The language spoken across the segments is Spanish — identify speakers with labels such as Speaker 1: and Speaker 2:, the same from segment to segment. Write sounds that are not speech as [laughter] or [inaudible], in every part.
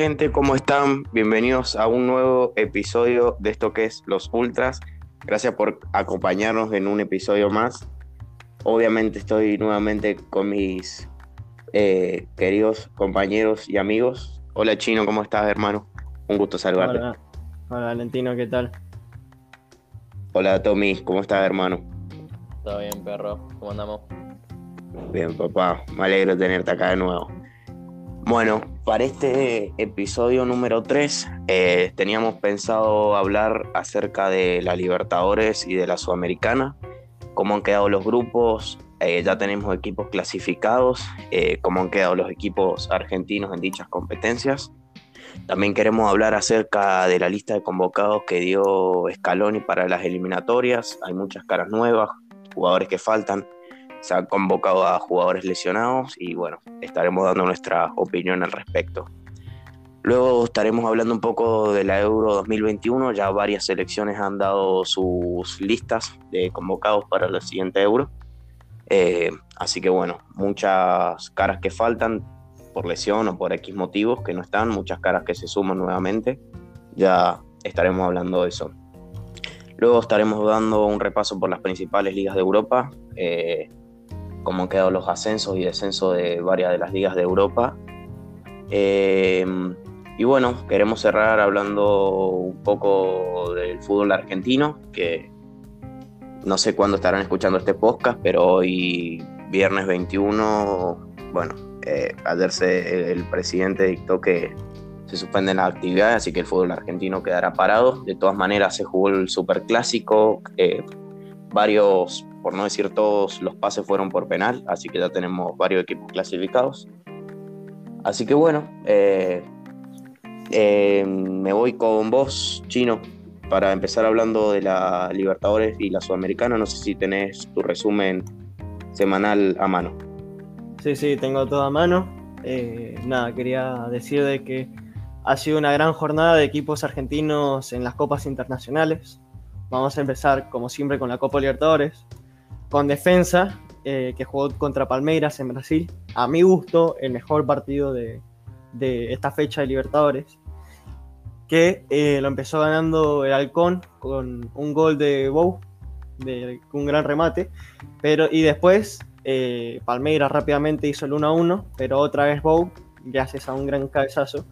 Speaker 1: gente, ¿cómo están? Bienvenidos a un nuevo episodio de esto que es Los Ultras. Gracias por acompañarnos en un episodio más. Obviamente estoy nuevamente con mis eh, queridos compañeros y amigos. Hola Chino, ¿cómo estás hermano? Un gusto saludarte.
Speaker 2: Hola, Hola Valentino, ¿qué tal?
Speaker 1: Hola Tommy, ¿cómo estás hermano?
Speaker 3: Todo bien, perro. ¿Cómo andamos?
Speaker 1: Bien, papá. Me alegro de tenerte acá de nuevo. Bueno, para este episodio número 3 eh, teníamos pensado hablar acerca de la Libertadores y de la Sudamericana, cómo han quedado los grupos, eh, ya tenemos equipos clasificados, eh, cómo han quedado los equipos argentinos en dichas competencias. También queremos hablar acerca de la lista de convocados que dio Scaloni para las eliminatorias. Hay muchas caras nuevas, jugadores que faltan se han convocado a jugadores lesionados y bueno, estaremos dando nuestra opinión al respecto. Luego estaremos hablando un poco de la Euro 2021, ya varias selecciones han dado sus listas de convocados para la siguiente Euro. Eh, así que bueno, muchas caras que faltan por lesión o por X motivos que no están, muchas caras que se suman nuevamente. Ya estaremos hablando de eso. Luego estaremos dando un repaso por las principales ligas de Europa. Eh, cómo han quedado los ascensos y descensos de varias de las ligas de Europa. Eh, y bueno, queremos cerrar hablando un poco del fútbol argentino, que no sé cuándo estarán escuchando este podcast, pero hoy, viernes 21, bueno, eh, ayer el presidente dictó que se suspenden las actividades, así que el fútbol argentino quedará parado. De todas maneras, se jugó el Superclásico, eh, varios por no decir todos los pases fueron por penal, así que ya tenemos varios equipos clasificados. Así que bueno, eh, eh, me voy con vos, Chino, para empezar hablando de la Libertadores y la Sudamericana. No sé si tenés tu resumen semanal a mano.
Speaker 2: Sí, sí, tengo todo a mano. Eh, nada, quería decir de que ha sido una gran jornada de equipos argentinos en las copas internacionales. Vamos a empezar, como siempre, con la Copa Libertadores con defensa, eh, que jugó contra Palmeiras en Brasil. A mi gusto, el mejor partido de, esta fecha de Libertadores. Que eh, lo empezó ganando el Halcón con un gol de Bow, de un gran remate. Pero, y después eh, Palmeiras rápidamente hizo el 1 a 1, pero otra vez Bow, gracias a un gran cabezazo,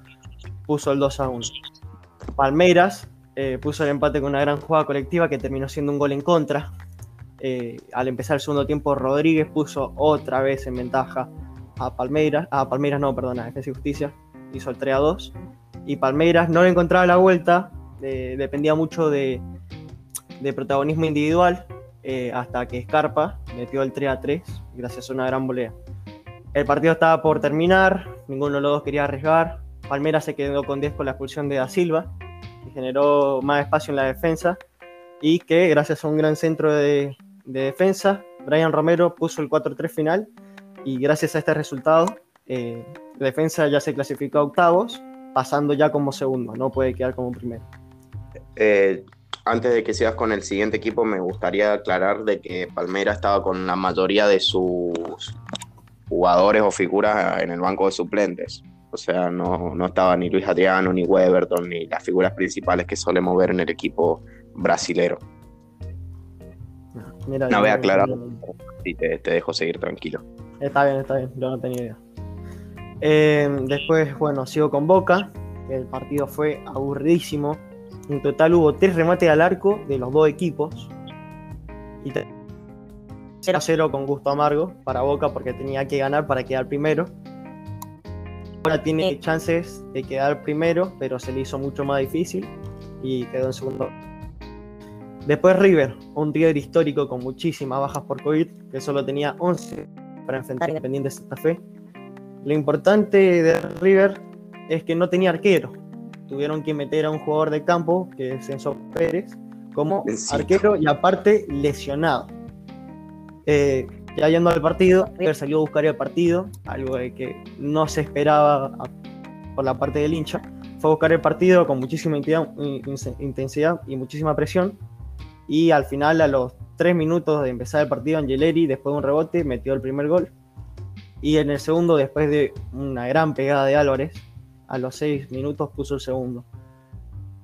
Speaker 2: puso el 2 a 1. Palmeiras puso el empate con una gran jugada colectiva que terminó siendo un gol en contra, eh, al empezar el segundo tiempo, Rodríguez puso otra vez en ventaja a Palmeiras, a Palmeiras no, perdona, a Defensa y Justicia, hizo el 3 a 2. Y Palmeiras no le encontraba la vuelta, eh, dependía mucho de, protagonismo individual, eh, hasta que Scarpa metió el 3 a 3, gracias a una gran volea. El partido estaba por terminar, ninguno de los dos quería arriesgar. Palmeiras se quedó con 10 con la expulsión de Da Silva, que generó más espacio en la defensa y que gracias a un gran centro de, de defensa, Brian Romero puso el 4-3 final y gracias a este resultado, eh, la defensa ya se clasificó a octavos, pasando ya como segundo, no puede quedar como primero.
Speaker 1: Eh, antes de que sigas con el siguiente equipo, me gustaría aclarar de que Palmera estaba con la mayoría de sus jugadores o figuras en el banco de suplentes. O sea, no, no estaba ni Luis Adriano, ni Weberton, ni las figuras principales que solemos ver en el equipo brasilero no voy a aclarar y te, dejo seguir tranquilo.
Speaker 2: Está bien, está bien, yo no tenía idea. Em, después, bueno, sigo con Boca. El partido fue aburridísimo. En total hubo tres remates al arco de los dos equipos. Y 0 0 con gusto amargo para Boca porque tenía que ganar para quedar primero. Ahora tiene chances de quedar primero, pero se le hizo mucho más difícil y quedó en segundo Después River, un River histórico con muchísimas bajas por COVID, que solo tenía 11 para enfrentar a Independiente Santa Fe. Lo importante de River es que no tenía arquero. Tuvieron que meter a un jugador de campo, que es Enzo Pérez, como arquero y aparte lesionado. Eh, ya yendo al partido, River salió a buscar el partido, algo de que no se esperaba por la parte del hincha. Fue a buscar el partido con muchísima intensidad y muchísima presión y al final, a los tres minutos de empezar el partido, Angeleri, después de un rebote, metió el primer gol. Y en el segundo, después de una gran pegada de Álvarez, a los 6 minutos puso el segundo.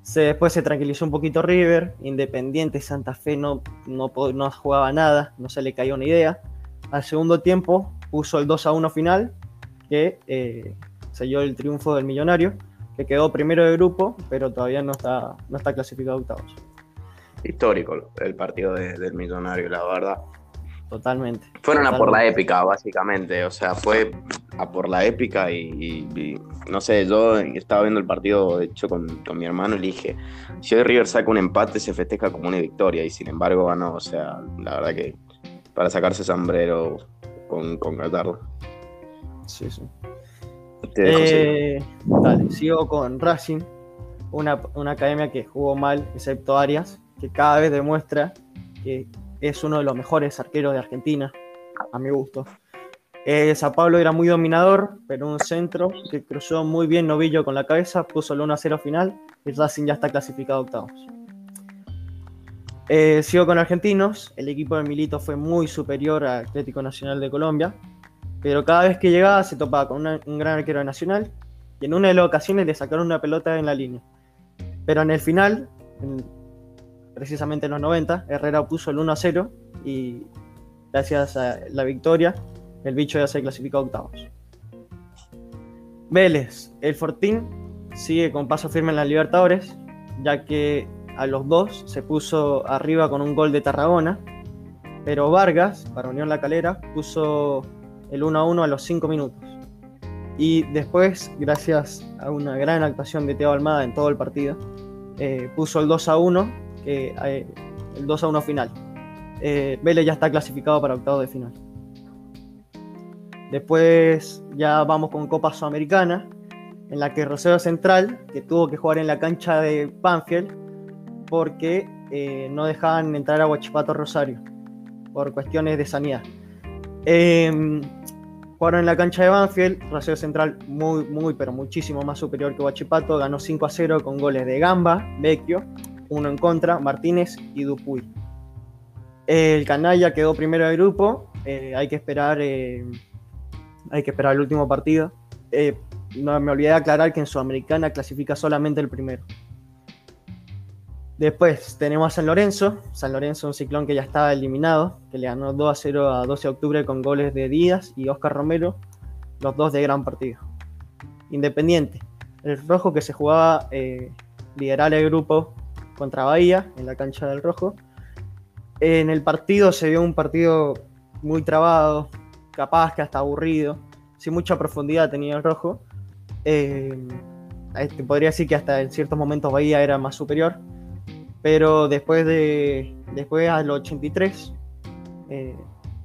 Speaker 2: Se, después se tranquilizó un poquito River, Independiente Santa Fe no, no, no jugaba nada, no se le caía una idea. Al segundo tiempo puso el 2 a 1 final, que eh, selló el triunfo del Millonario, que quedó primero de grupo, pero todavía no está, no está clasificado a octavos.
Speaker 1: Histórico el partido del Millonario, la verdad.
Speaker 2: Totalmente.
Speaker 1: Fueron a por la épica, básicamente. O sea, fue a por la épica y, no sé, yo estaba viendo el partido, de hecho, con, mi hermano y le dije, si hoy River saca un empate, se festeja como una victoria y sin embargo ganó. O sea, la verdad que para sacarse sombrero con, con
Speaker 2: Sí, sí. Te eh, dale, sigo con Racing, una, una academia que jugó mal, excepto Arias, que cada vez demuestra que es uno de los mejores arqueros de Argentina, a mi gusto. Eh, Sao Pablo era muy dominador, pero un centro que cruzó muy bien Novillo con la cabeza, puso el 1-0 final y Racing ya está clasificado a octavos. Eh, sigo con argentinos, el equipo de Milito fue muy superior al Atlético Nacional de Colombia, pero cada vez que llegaba se topaba con un gran arquero Nacional y en una de las ocasiones le sacaron una pelota en la línea. Pero en el final, precisamente en los 90, Herrera puso el 1 a 0 y gracias a la victoria, el bicho ya se clasificó a octavos. Vélez, el Fortín sigue con paso firme en la Libertadores, ya que a los dos se puso arriba con un gol de Tarragona, pero Vargas, para Unión La Calera, puso el 1 a 1 a los 5 minutos. Y después, gracias a una gran actuación de Teo Almada en todo el partido, eh, puso el 2 a 1 el 2 a 1 final. Eh, Vélez ya está clasificado para octavo de final. Después ya vamos con Copa Sudamericana, en la que Rosario Central, que tuvo que jugar en la cancha de Banfield, porque eh, no dejaban entrar a Huachipato Rosario, por cuestiones de sanidad. Em, jugaron en la cancha de Banfield, Rosario Central muy, muy, pero muchísimo más superior que Huachipato, ganó 5 a 0 con goles de Gamba, Vecchio, uno en contra, Martínez y Dupuy. El Canalla quedó primero de grupo, eh, hay que esperar eh, hay que esperar el último partido. Eh, no, me olvidé de aclarar que en Sudamericana clasifica solamente el primero. Después tenemos a San Lorenzo. San Lorenzo, un ciclón que ya estaba eliminado, que le ganó 2 a 0 a 12 de octubre con goles de Díaz y Oscar Romero, los dos de gran partido. Independiente, el rojo que se jugaba liderar el grupo contra Bahía en la cancha del Rojo. En el partido se vio un partido muy trabado, capaz que hasta aburrido, sin mucha profundidad tenía el Rojo. Eh, este, podría decir que hasta en ciertos momentos Bahía era más superior, pero después de después al 83, eh,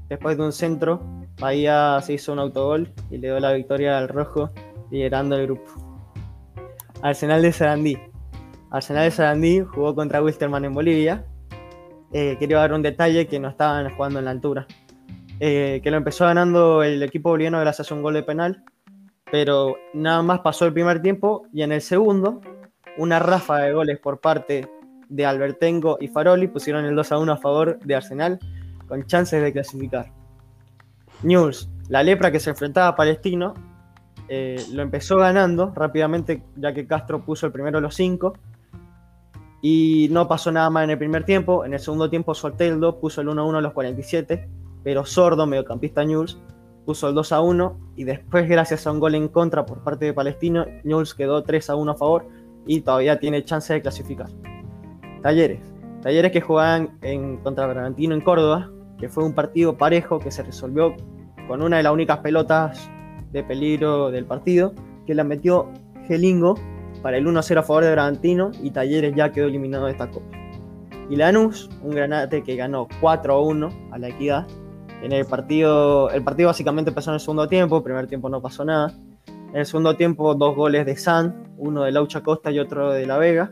Speaker 2: después de un centro, Bahía se hizo un autogol y le dio la victoria al Rojo, liderando el grupo. Arsenal de Sarandí, Arsenal de Sarandí jugó contra Wilstermann en Bolivia. Eh, quería dar un detalle que no estaban jugando en la altura. Eh, que lo empezó ganando el equipo boliviano gracias a un gol de penal. Pero nada más pasó el primer tiempo y en el segundo, una rafa de goles por parte de Albertengo y Faroli pusieron el 2 a 1 a favor de Arsenal con chances de clasificar. News, la lepra que se enfrentaba a Palestino, eh, lo empezó ganando rápidamente ya que Castro puso el primero a los 5 y no pasó nada más en el primer tiempo. En el segundo tiempo, Soteldo puso el 1-1 a los 47, pero Sordo, mediocampista Newell's, puso el 2-1 y después, gracias a un gol en contra por parte de Palestino, Newell's quedó 3-1 a favor y todavía tiene chance de clasificar. Talleres. Talleres que jugaban en contra Bragantino en Córdoba, que fue un partido parejo que se resolvió con una de las únicas pelotas de peligro del partido, que la metió Gelingo para el 1-0 a favor de Bragantino y Talleres ya quedó eliminado de esta copa. Y Lanús, un granate que ganó 4-1 a la equidad. En el partido, el partido básicamente empezó en el segundo tiempo, primer tiempo no pasó nada. En el segundo tiempo, dos goles de San, uno de Laucha Costa y otro de La Vega.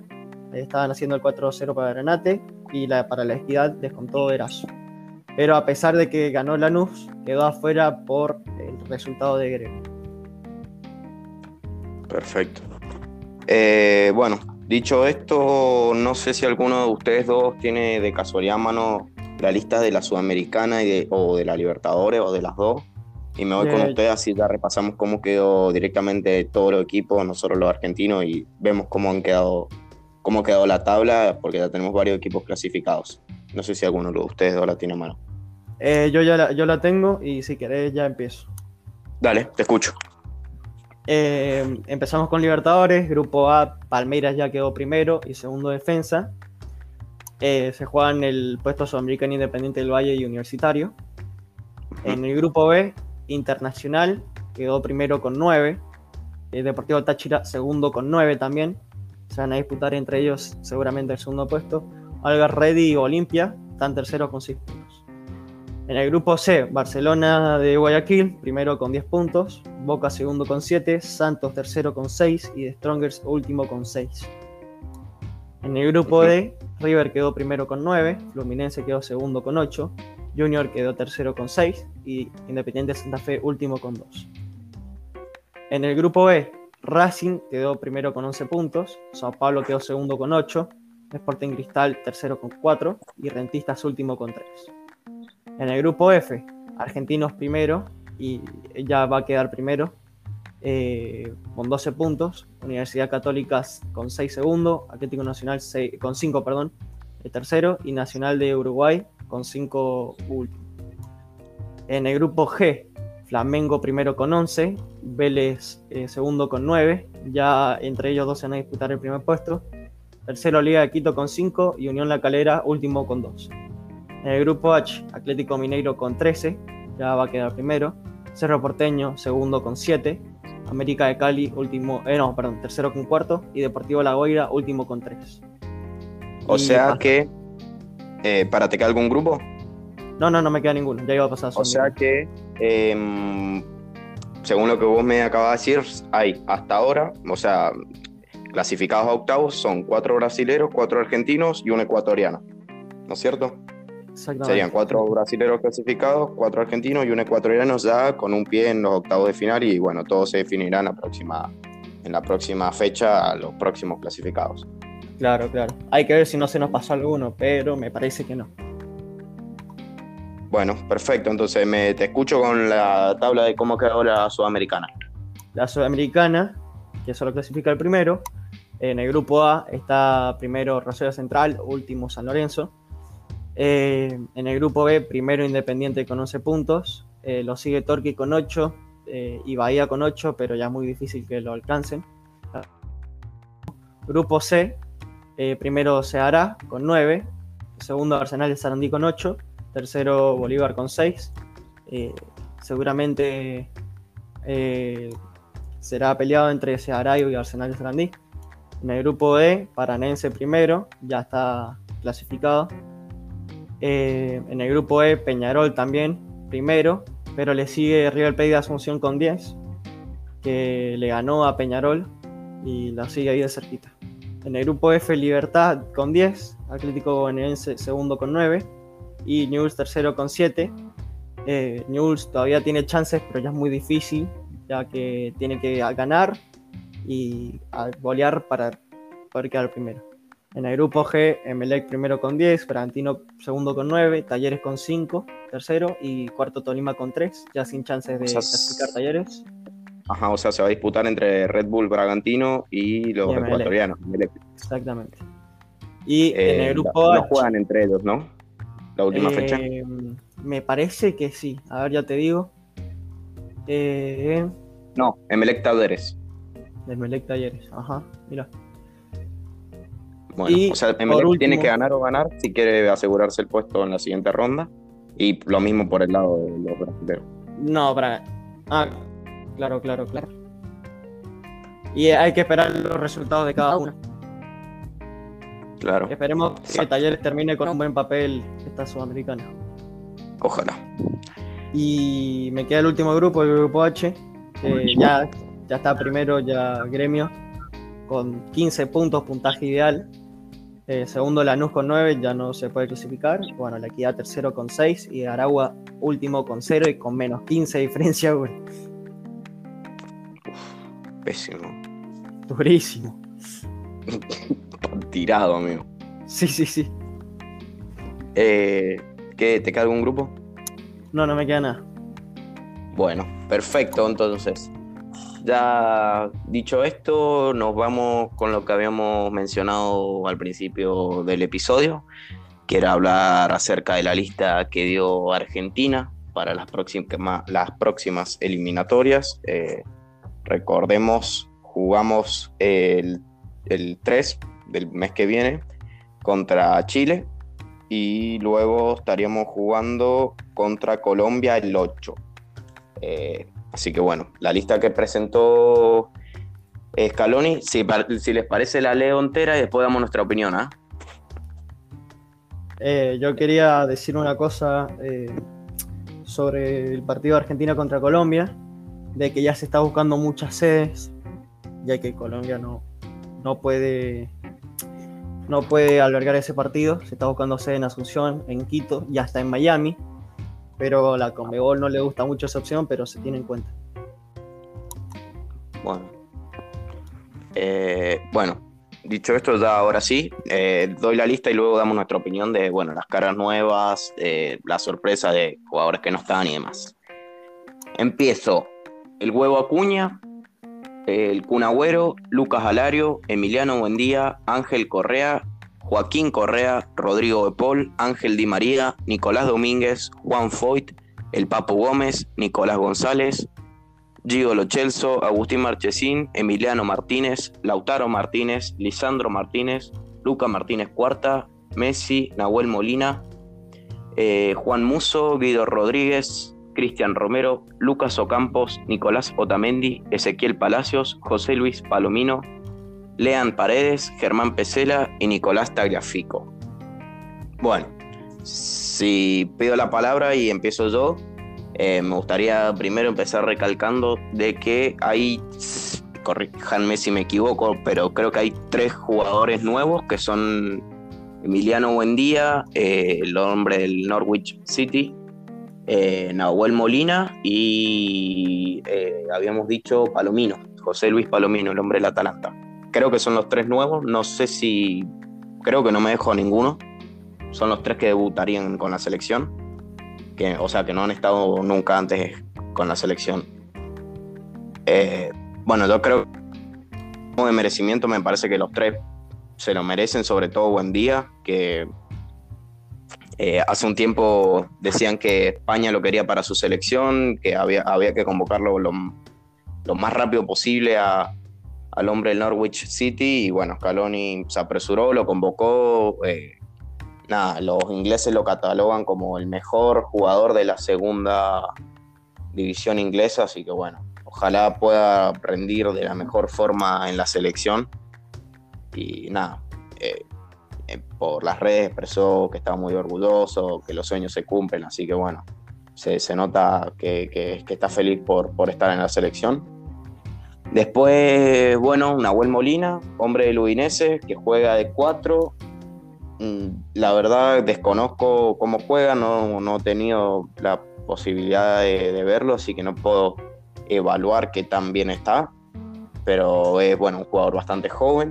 Speaker 2: estaban haciendo el 4-0 para Granate y la, para la equidad descontó Erazo. Pero a pesar de que ganó Lanús, quedó afuera por el resultado de Grego.
Speaker 1: Perfecto. Eh, bueno, dicho esto, no sé si alguno de ustedes dos tiene de casualidad mano la lista de la Sudamericana y o de la Libertadores o de las dos. Y me voy con
Speaker 2: Bien.
Speaker 1: ustedes, así ya repasamos cómo quedó directamente todos los equipos, nosotros los argentinos, y vemos cómo han quedado, cómo quedó la tabla, porque ya tenemos varios equipos clasificados. No sé si alguno de ustedes dos la tiene a mano.
Speaker 2: Eh, yo ya la, yo la tengo y si querés ya empiezo.
Speaker 1: Dale, te escucho.
Speaker 2: Eh, empezamos con Libertadores, Grupo A, Palmeiras ya quedó primero y segundo defensa. Eh, se juegan el puesto Sudamericano Independiente del Valle y Universitario. En el Grupo B, Internacional quedó primero con 9. El Deportivo Táchira segundo con 9 también. Se van a disputar entre ellos seguramente el segundo puesto. Algar Ready y Olimpia están terceros con 6 puntos. En el grupo C, Barcelona de Guayaquil, primero con 10 puntos, Boca segundo con 7, Santos tercero con 6 y The Strongers último con 6. En el grupo D, River quedó primero con 9, Fluminense quedó segundo con 8, Junior quedó tercero con 6 y Independiente Santa Fe último con 2. En el grupo B, Racing quedó primero con 11 puntos, Sao Paulo quedó segundo con 8, Sporting Cristal tercero con 4 y Rentistas último con 3. En el grupo F, Argentinos primero y ya va a quedar primero eh, con 12 puntos. Universidad Católica con 6 segundos. Atlético Nacional seis- con 5, perdón, el tercero. Y Nacional de Uruguay con 5 último. En el grupo G, Flamengo primero con 11. Vélez eh, segundo con 9. Ya entre ellos dos se van a disputar el primer puesto. Tercero Liga de Quito con 5 y Unión La Calera último con 2. En el grupo H, Atlético Mineiro con 13, ya va a quedar primero. Cerro Porteño, segundo con 7. América de Cali, último, eh, no, perdón, tercero con cuarto. Y Deportivo La Guaira, último con 3.
Speaker 1: O sea que, eh, ¿para te queda algún grupo?
Speaker 2: No, no, no me queda ninguno, ya iba a pasar.
Speaker 1: O sea que, em, según lo que vos me acabas de decir, hay hasta ahora, o sea, clasificados a octavos son cuatro brasileros, cuatro argentinos y un ecuatoriano. ¿No es cierto? Serían cuatro brasileros clasificados, cuatro argentinos y un ecuatoriano ya con un pie en los octavos de final y bueno, todos se definirán la próxima, en la próxima fecha a los próximos clasificados.
Speaker 2: Claro, claro. Hay que ver si no se nos pasó alguno, pero me parece que no.
Speaker 1: Bueno, perfecto. Entonces me, te escucho con la tabla de cómo quedó la sudamericana.
Speaker 2: La Sudamericana, que solo clasifica el primero. En el grupo A está primero Rosario Central, último San Lorenzo. Eh, en el grupo B, primero Independiente con 11 puntos. Eh, lo sigue Torquay con 8 eh, y Bahía con 8, pero ya es muy difícil que lo alcancen. Grupo C, primero Ceará con 9. Segundo Arsenal de Sarandí con 8. Tercero Bolívar con 6. Eh, seguramente será peleado entre Ceará y Arsenal de Sarandí. En el grupo D, Paranense primero, ya está clasificado. Eh, en el grupo E, Peñarol también, primero, pero le sigue River Plate de Asunción con 10, que le ganó a Peñarol y la sigue ahí de cerquita. En el grupo F, Libertad con 10, Atlético Bonaerense segundo con 9 y Newell's tercero con 7. Eh, Newell's todavía tiene chances, pero ya es muy difícil, ya que tiene que ganar y golear para poder quedar primero. En el grupo G, Emelec primero con 10, Bragantino segundo con 9, Talleres con 5, tercero y cuarto Tolima con 3, ya sin chances de
Speaker 1: O sea,
Speaker 2: clasificar Talleres.
Speaker 1: Ajá, o sea, se va a disputar entre Red Bull Bragantino y los
Speaker 2: Y Emelec.
Speaker 1: ecuatorianos. Emelec.
Speaker 2: Exactamente. Y en
Speaker 1: Eh,
Speaker 2: el grupo
Speaker 1: no
Speaker 2: H,
Speaker 1: juegan entre ellos, ¿no? La última
Speaker 2: eh,
Speaker 1: fecha.
Speaker 2: Me parece que sí. A ver, ya te digo. Eh,
Speaker 1: No, Emelec Talleres.
Speaker 2: del Melec Talleres. Ajá, mira.
Speaker 1: Bueno,
Speaker 2: Y
Speaker 1: o sea,
Speaker 2: por
Speaker 1: Emelec tiene
Speaker 2: último-
Speaker 1: que ganar o ganar si quiere asegurarse el puesto en la siguiente ronda. Y lo mismo por el lado de los brasileños.
Speaker 2: No, para. Ah, claro, claro, claro. Y hay que esperar los resultados de cada uno.
Speaker 1: Claro,
Speaker 2: Esperemos que. Talleres termine con un buen papel esta sudamericana.
Speaker 1: ojalá.
Speaker 2: Y me queda el último grupo, el grupo H, que ya, ya está primero ya Gremio, con 15 puntos, puntaje ideal. Eh, segundo Lanús con 9, ya no se puede clasificar. Bueno, la Equidad tercero con 6 y Aragua último con 0 y con menos 15 de diferencia. güey.
Speaker 1: Pésimo.
Speaker 2: Durísimo. [laughs]
Speaker 1: Tirado, amigo.
Speaker 2: Sí, sí, sí.
Speaker 1: Eh, ¿qué, ¿Te queda algún grupo?
Speaker 2: No, no me queda nada.
Speaker 1: Bueno, perfecto, entonces. Ya dicho esto, nos vamos con lo que habíamos mencionado al principio del episodio, que era hablar acerca de la lista que dio Argentina para las, próximas, eliminatorias. Eh, recordemos, jugamos el, el 3 del mes que viene contra Chile y luego estaríamos jugando contra Colombia el 8. Eh, así que bueno, la lista que presentó Scaloni, si, si les parece la leo entera y después damos nuestra opinión. ¿ah?
Speaker 2: Eh, yo quería decir una cosa eh, sobre el partido de Argentina contra Colombia, de que ya se está buscando muchas sedes, ya que Colombia no, no puede no puede albergar ese partido. Se está buscando sede en Asunción, en Quito y hasta en Miami. Pero la Conmebol no le gusta mucho esa opción, pero se tiene en cuenta.
Speaker 1: Bueno. Eh, bueno, dicho esto, ya ahora sí, eh, doy la lista y luego damos nuestra opinión de bueno, las caras nuevas, la sorpresa de jugadores que no están y demás. Empiezo. El huevo Acuña, el Cunagüero, Lucas Alario, Emiliano Buendía, Ángel Correa, Joaquín Correa, Rodrigo de Paul, Ángel Di María, Nicolás Domínguez, Juan Foyt, El Papo Gómez, Nicolás González, Gio Lochelso, Agustín Marchesín, Emiliano Martínez, Lautaro Martínez, Lisandro Martínez, Luca Martínez Cuarta, Messi, Nahuel Molina, eh, Juan Muso, Guido Rodríguez, Cristian Romero, Lucas Ocampos, Nicolás Otamendi, Ezequiel Palacios, José Luis Palomino, Lean Paredes, Germán Pesela y Nicolás Tagliafico. Bueno, si pido la palabra y empiezo yo, eh, me gustaría primero empezar recalcando de que hay, corríjanme si me equivoco, pero creo que hay tres jugadores nuevos que son Emiliano Buendía, eh, el hombre del Norwich City, eh, Nahuel Molina y habíamos dicho Palomino, José Luis Palomino, el hombre del Atalanta. Creo que son los tres nuevos, no sé si, creo que no me dejo ninguno, son los tres que debutarían con la selección, que, o sea que no han estado nunca antes con la selección. Eh, bueno, yo creo que de merecimiento me parece que los tres se lo merecen, sobre todo Buen Día, que eh, hace un tiempo decían que España lo quería para su selección, que había, había que convocarlo lo, más rápido posible al hombre del Norwich City y bueno, Scaloni se apresuró, lo convocó. Eh, nada, los ingleses lo catalogan como el mejor jugador de la segunda división inglesa, así que bueno, ojalá pueda rendir de la mejor forma en la selección. Y nada, eh, eh, por las redes expresó que estaba muy orgulloso, que los sueños se cumplen, así que bueno, se, nota que, está feliz por, por estar en la selección. Después, bueno, Nahuel Molina, hombre del Udinese, que juega de cuatro. Mm, la verdad desconozco cómo juega, no, no he tenido la posibilidad de, de, verlo, así que no puedo evaluar qué tan bien está. Pero es bueno, un jugador bastante joven,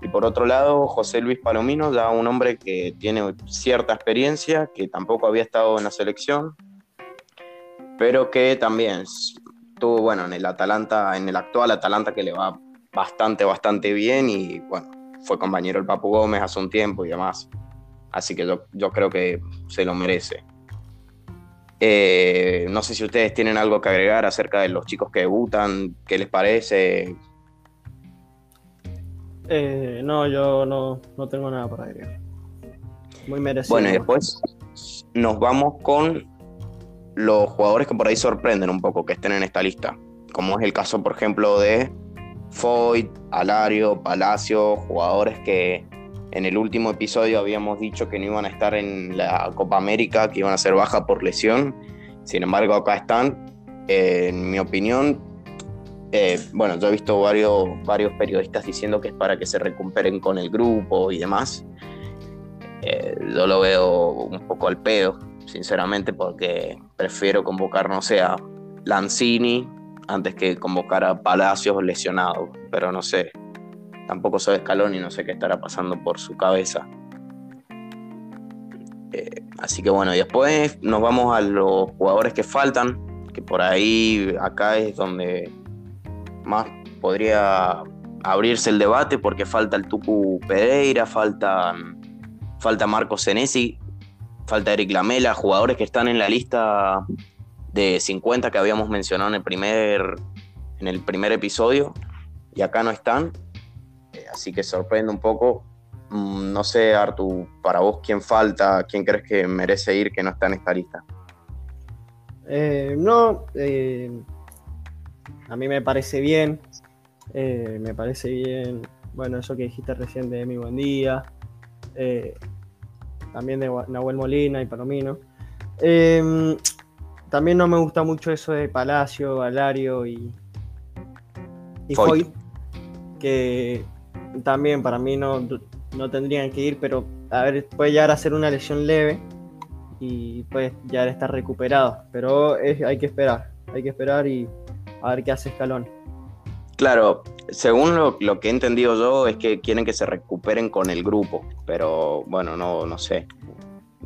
Speaker 1: y por otro lado, José Luis Palomino, ya un hombre que tiene cierta experiencia, que tampoco había estado en la selección, pero que también estuvo, bueno, en el Atalanta, en el actual Atalanta que le va bastante, bastante bien y bueno, fue compañero del Papu Gómez hace un tiempo y demás. Así que yo, creo que se lo merece. Eh, no sé si ustedes tienen algo que agregar acerca de los chicos que debutan, qué les parece,
Speaker 2: eh, no, yo no, tengo nada para agregar. Muy merecido.
Speaker 1: Bueno, y después nos vamos con los jugadores que por ahí sorprenden un poco que estén en esta lista. Como es el caso, por ejemplo, de Foyt, Alario, Palacio, jugadores que en el último episodio habíamos dicho que no iban a estar en la Copa América, que iban a ser baja por lesión. Sin embargo, acá están. en mi opinión, eh, bueno, yo he visto varios, varios periodistas diciendo que es para que se recuperen con el grupo y demás. Eh, yo lo veo un poco al pedo, sinceramente, porque prefiero convocar, no sé, a Lanzini antes que convocar a Palacios lesionado. Pero no sé, tampoco soy escalón y no sé qué estará pasando por su cabeza. Eh, así que bueno, y después nos vamos a los jugadores que faltan que por ahí acá es donde más podría abrirse el debate porque falta el Tucu Pereira, falta, falta Marcos Senesi, falta Eric Lamela, jugadores que están en la lista de 50 que habíamos mencionado en el primer, en el primer episodio y acá no están. Eh, así que sorprende un poco. Mm, no sé, Artu, para vos, ¿quién falta? ¿Quién crees que merece ir que no está en esta lista?
Speaker 2: Eh, no, eh, a mí me parece bien. me parece bien, bueno, eso que dijiste recién de Mi Buen Día. También de Nahuel Molina y Palomino. también no me gusta mucho eso de Palacio, Valario y, y que también para mí no, no tendrían que ir, pero a ver, puede llegar a ser una lesión leve y puede ya estar recuperado. Pero hay que esperar, hay que esperar y a ver qué hace Escalón.
Speaker 1: Claro, según lo, que he entendido yo es que quieren que se recuperen con el grupo, pero bueno, no, no sé.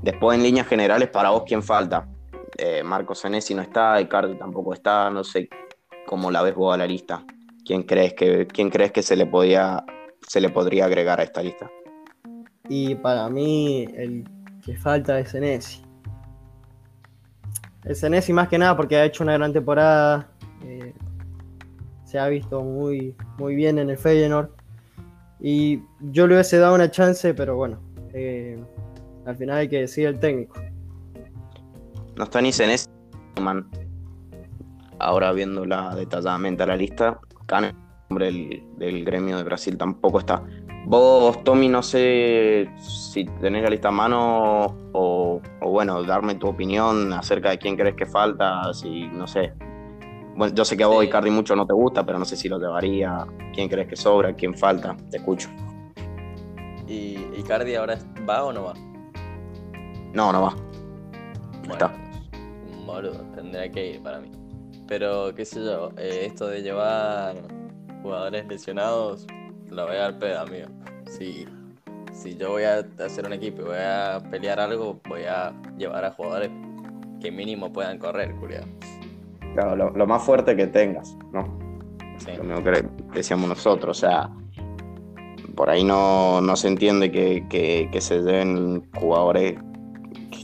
Speaker 1: Después en líneas generales, para vos, ¿quién falta? Eh, Marco Senesi no está, Icardi tampoco está, no sé cómo la ves vos a la lista. ¿Quién crees que, quién crees que se, le podía, se le podría agregar a esta lista?
Speaker 2: Y para mí el que falta es Senesi. El Senesi más que nada porque ha hecho una gran temporada. Eh, se ha visto muy, muy bien en el Feyenoord. Y yo le hubiese dado una chance, pero bueno, eh, al final hay que decir el técnico.
Speaker 1: No está ni Senesi, Ahora viéndola detalladamente a la lista, el nombre del, gremio de Brasil, tampoco está. Vos, Tommy, no sé si tenés la lista a mano o, bueno, darme tu opinión acerca de quién crees que falta, si no sé. Bueno, yo sé que a vos, Icardi, mucho no te gusta, pero no sé si lo llevaría. ¿Quién crees que sobra? ¿Quién falta? Te escucho.
Speaker 3: ¿Y Icardi ahora va o no va?
Speaker 1: No, no va. está.
Speaker 3: Boludo, tendría que ir para mí. Pero, qué sé yo, eh, esto de llevar jugadores lesionados, lo voy a dar pedo, amigo. Si, si yo voy a hacer un equipo y voy a pelear algo, voy a llevar a jugadores que mínimo puedan correr, culiado.
Speaker 1: Claro, lo, más fuerte que tengas, ¿no? Lo mismo que decíamos nosotros, o sea, por ahí no, se entiende que, que se lleven jugadores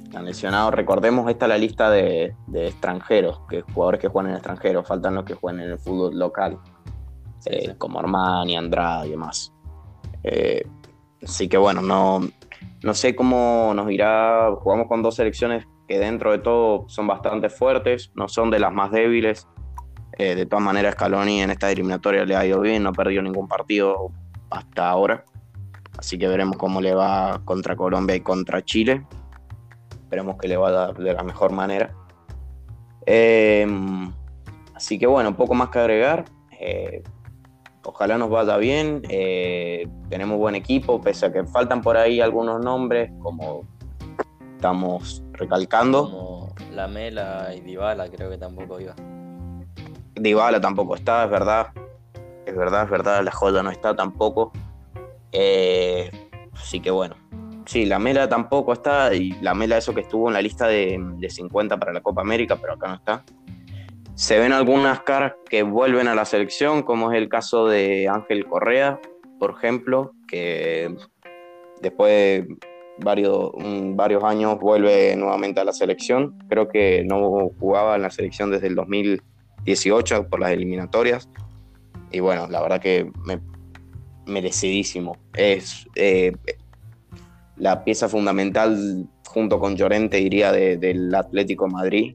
Speaker 1: están lesionados. Recordemos, esta la lista de, extranjeros, que jugadores que juegan en el extranjero, faltan los que juegan en el fútbol local, eh, como Armani, Andrade y demás. Eh, así que bueno, no, no sé cómo nos irá. Jugamos con dos selecciones que dentro de todo son bastante fuertes, no son de las más débiles. Eh, de todas maneras, Scaloni en esta eliminatoria le ha ido bien, no ha perdido ningún partido hasta ahora. Así que veremos cómo le va contra Colombia y contra Chile. Esperemos que le vaya de la mejor manera. Em, así que bueno, poco más que agregar. Eh, ojalá nos vaya bien. Eh, tenemos buen equipo, pese a que faltan por ahí algunos nombres, como estamos recalcando.
Speaker 3: Como Lamela y Dybala, creo que tampoco iba.
Speaker 1: Dybala tampoco está, es verdad. Es verdad, es verdad, la joya no está tampoco. Eh, así que bueno, Sí, la Mela tampoco está, y la Mela eso que estuvo en la lista de, 50 para la Copa América, pero acá no está. Se ven algunas caras que vuelven a la selección, como es el caso de Ángel Correa, por ejemplo, que después de varios, varios años vuelve nuevamente a la selección. Creo que no jugaba en la selección desde el 2018 por las eliminatorias. Y bueno, la verdad que me, merecidísimo. Es, eh, la pieza fundamental junto con Llorente iría del Atlético Madrid,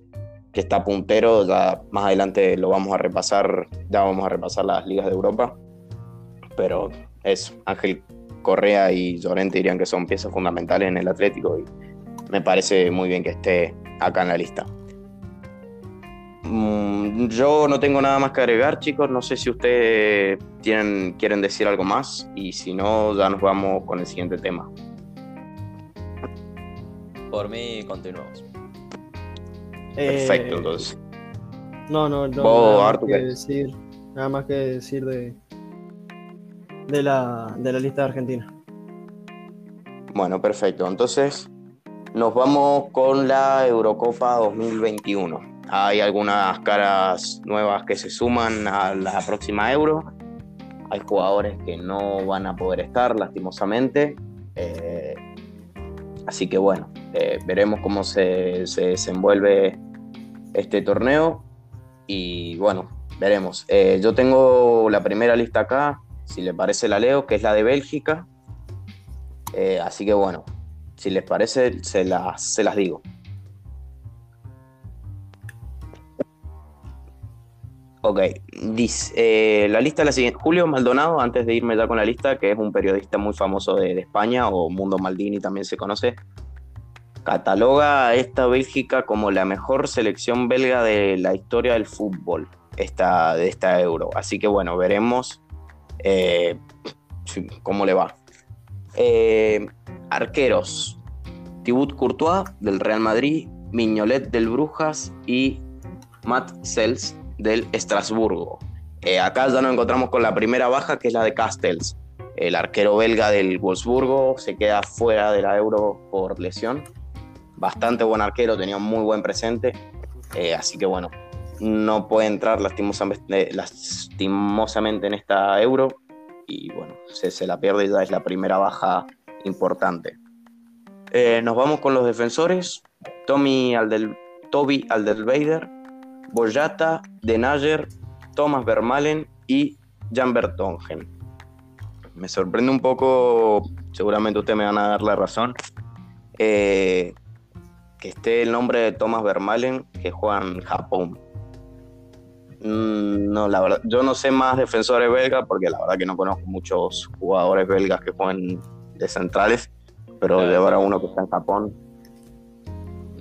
Speaker 1: que está puntero, ya más adelante lo vamos a repasar, ya vamos a repasar las ligas de Europa, pero es Ángel Correa y Llorente dirían que son piezas fundamentales en el Atlético y me parece muy bien que esté acá en la lista. Mm, yo no tengo nada más que agregar, chicos. No sé si ustedes tienen, quieren decir algo más y si no, ya nos vamos con el siguiente tema.
Speaker 3: Por mí, continuamos.
Speaker 1: Perfecto, eh, entonces.
Speaker 2: No, no, no. nada, más que decir, nada más que decir de, de, la, de la lista de Argentina.
Speaker 1: Bueno, perfecto. Entonces, nos vamos con la Eurocopa 2021. hay algunas caras nuevas que se suman a la próxima Euro. Hay jugadores que no van a poder estar, lastimosamente. Eh, así que bueno, eh, veremos cómo se, se, desenvuelve este torneo. Y bueno, veremos. Eh, yo tengo la primera lista acá, si le parece la leo, que es la de Bélgica. así que bueno, si les parece, se las, se las digo. Ok, eh, la lista es la siguiente. Julio Maldonado, antes de irme ya con la lista, que es un periodista muy famoso de, España, o Mundo Maldini también se conoce, cataloga a esta Bélgica como la mejor selección belga de la historia del fútbol, esta, de esta Euro. Así que bueno, veremos eh, cómo le va. Eh, arqueros, Thibaut Courtois del Real Madrid, Miñolet del Brujas y Matt Sells del Estrasburgo. Eh, acá ya nos encontramos con la primera baja, que es la de Castells. El arquero belga del Wolfsburgo se queda fuera de la Euro por lesión. Bastante buen arquero, tenía un muy buen presente. Eh, así que bueno, no puede entrar lastimosamente, lastimosamente en esta Euro. Y bueno, se, la pierde ya es la primera baja importante. Eh, nos vamos con los defensores. Tommy Aldel, Toby Alderweider Boyata, Denayer, Thomas Vermalen y Jan Bertongen. Me sorprende un poco, seguramente ustedes me van a dar la razón, eh, que esté el nombre de Thomas Vermalen que juega en Japón. Mm, no, la verdad, yo no sé más defensores belgas porque la verdad que no conozco muchos jugadores belgas que juegan de centrales, pero de ahora uno que está en Japón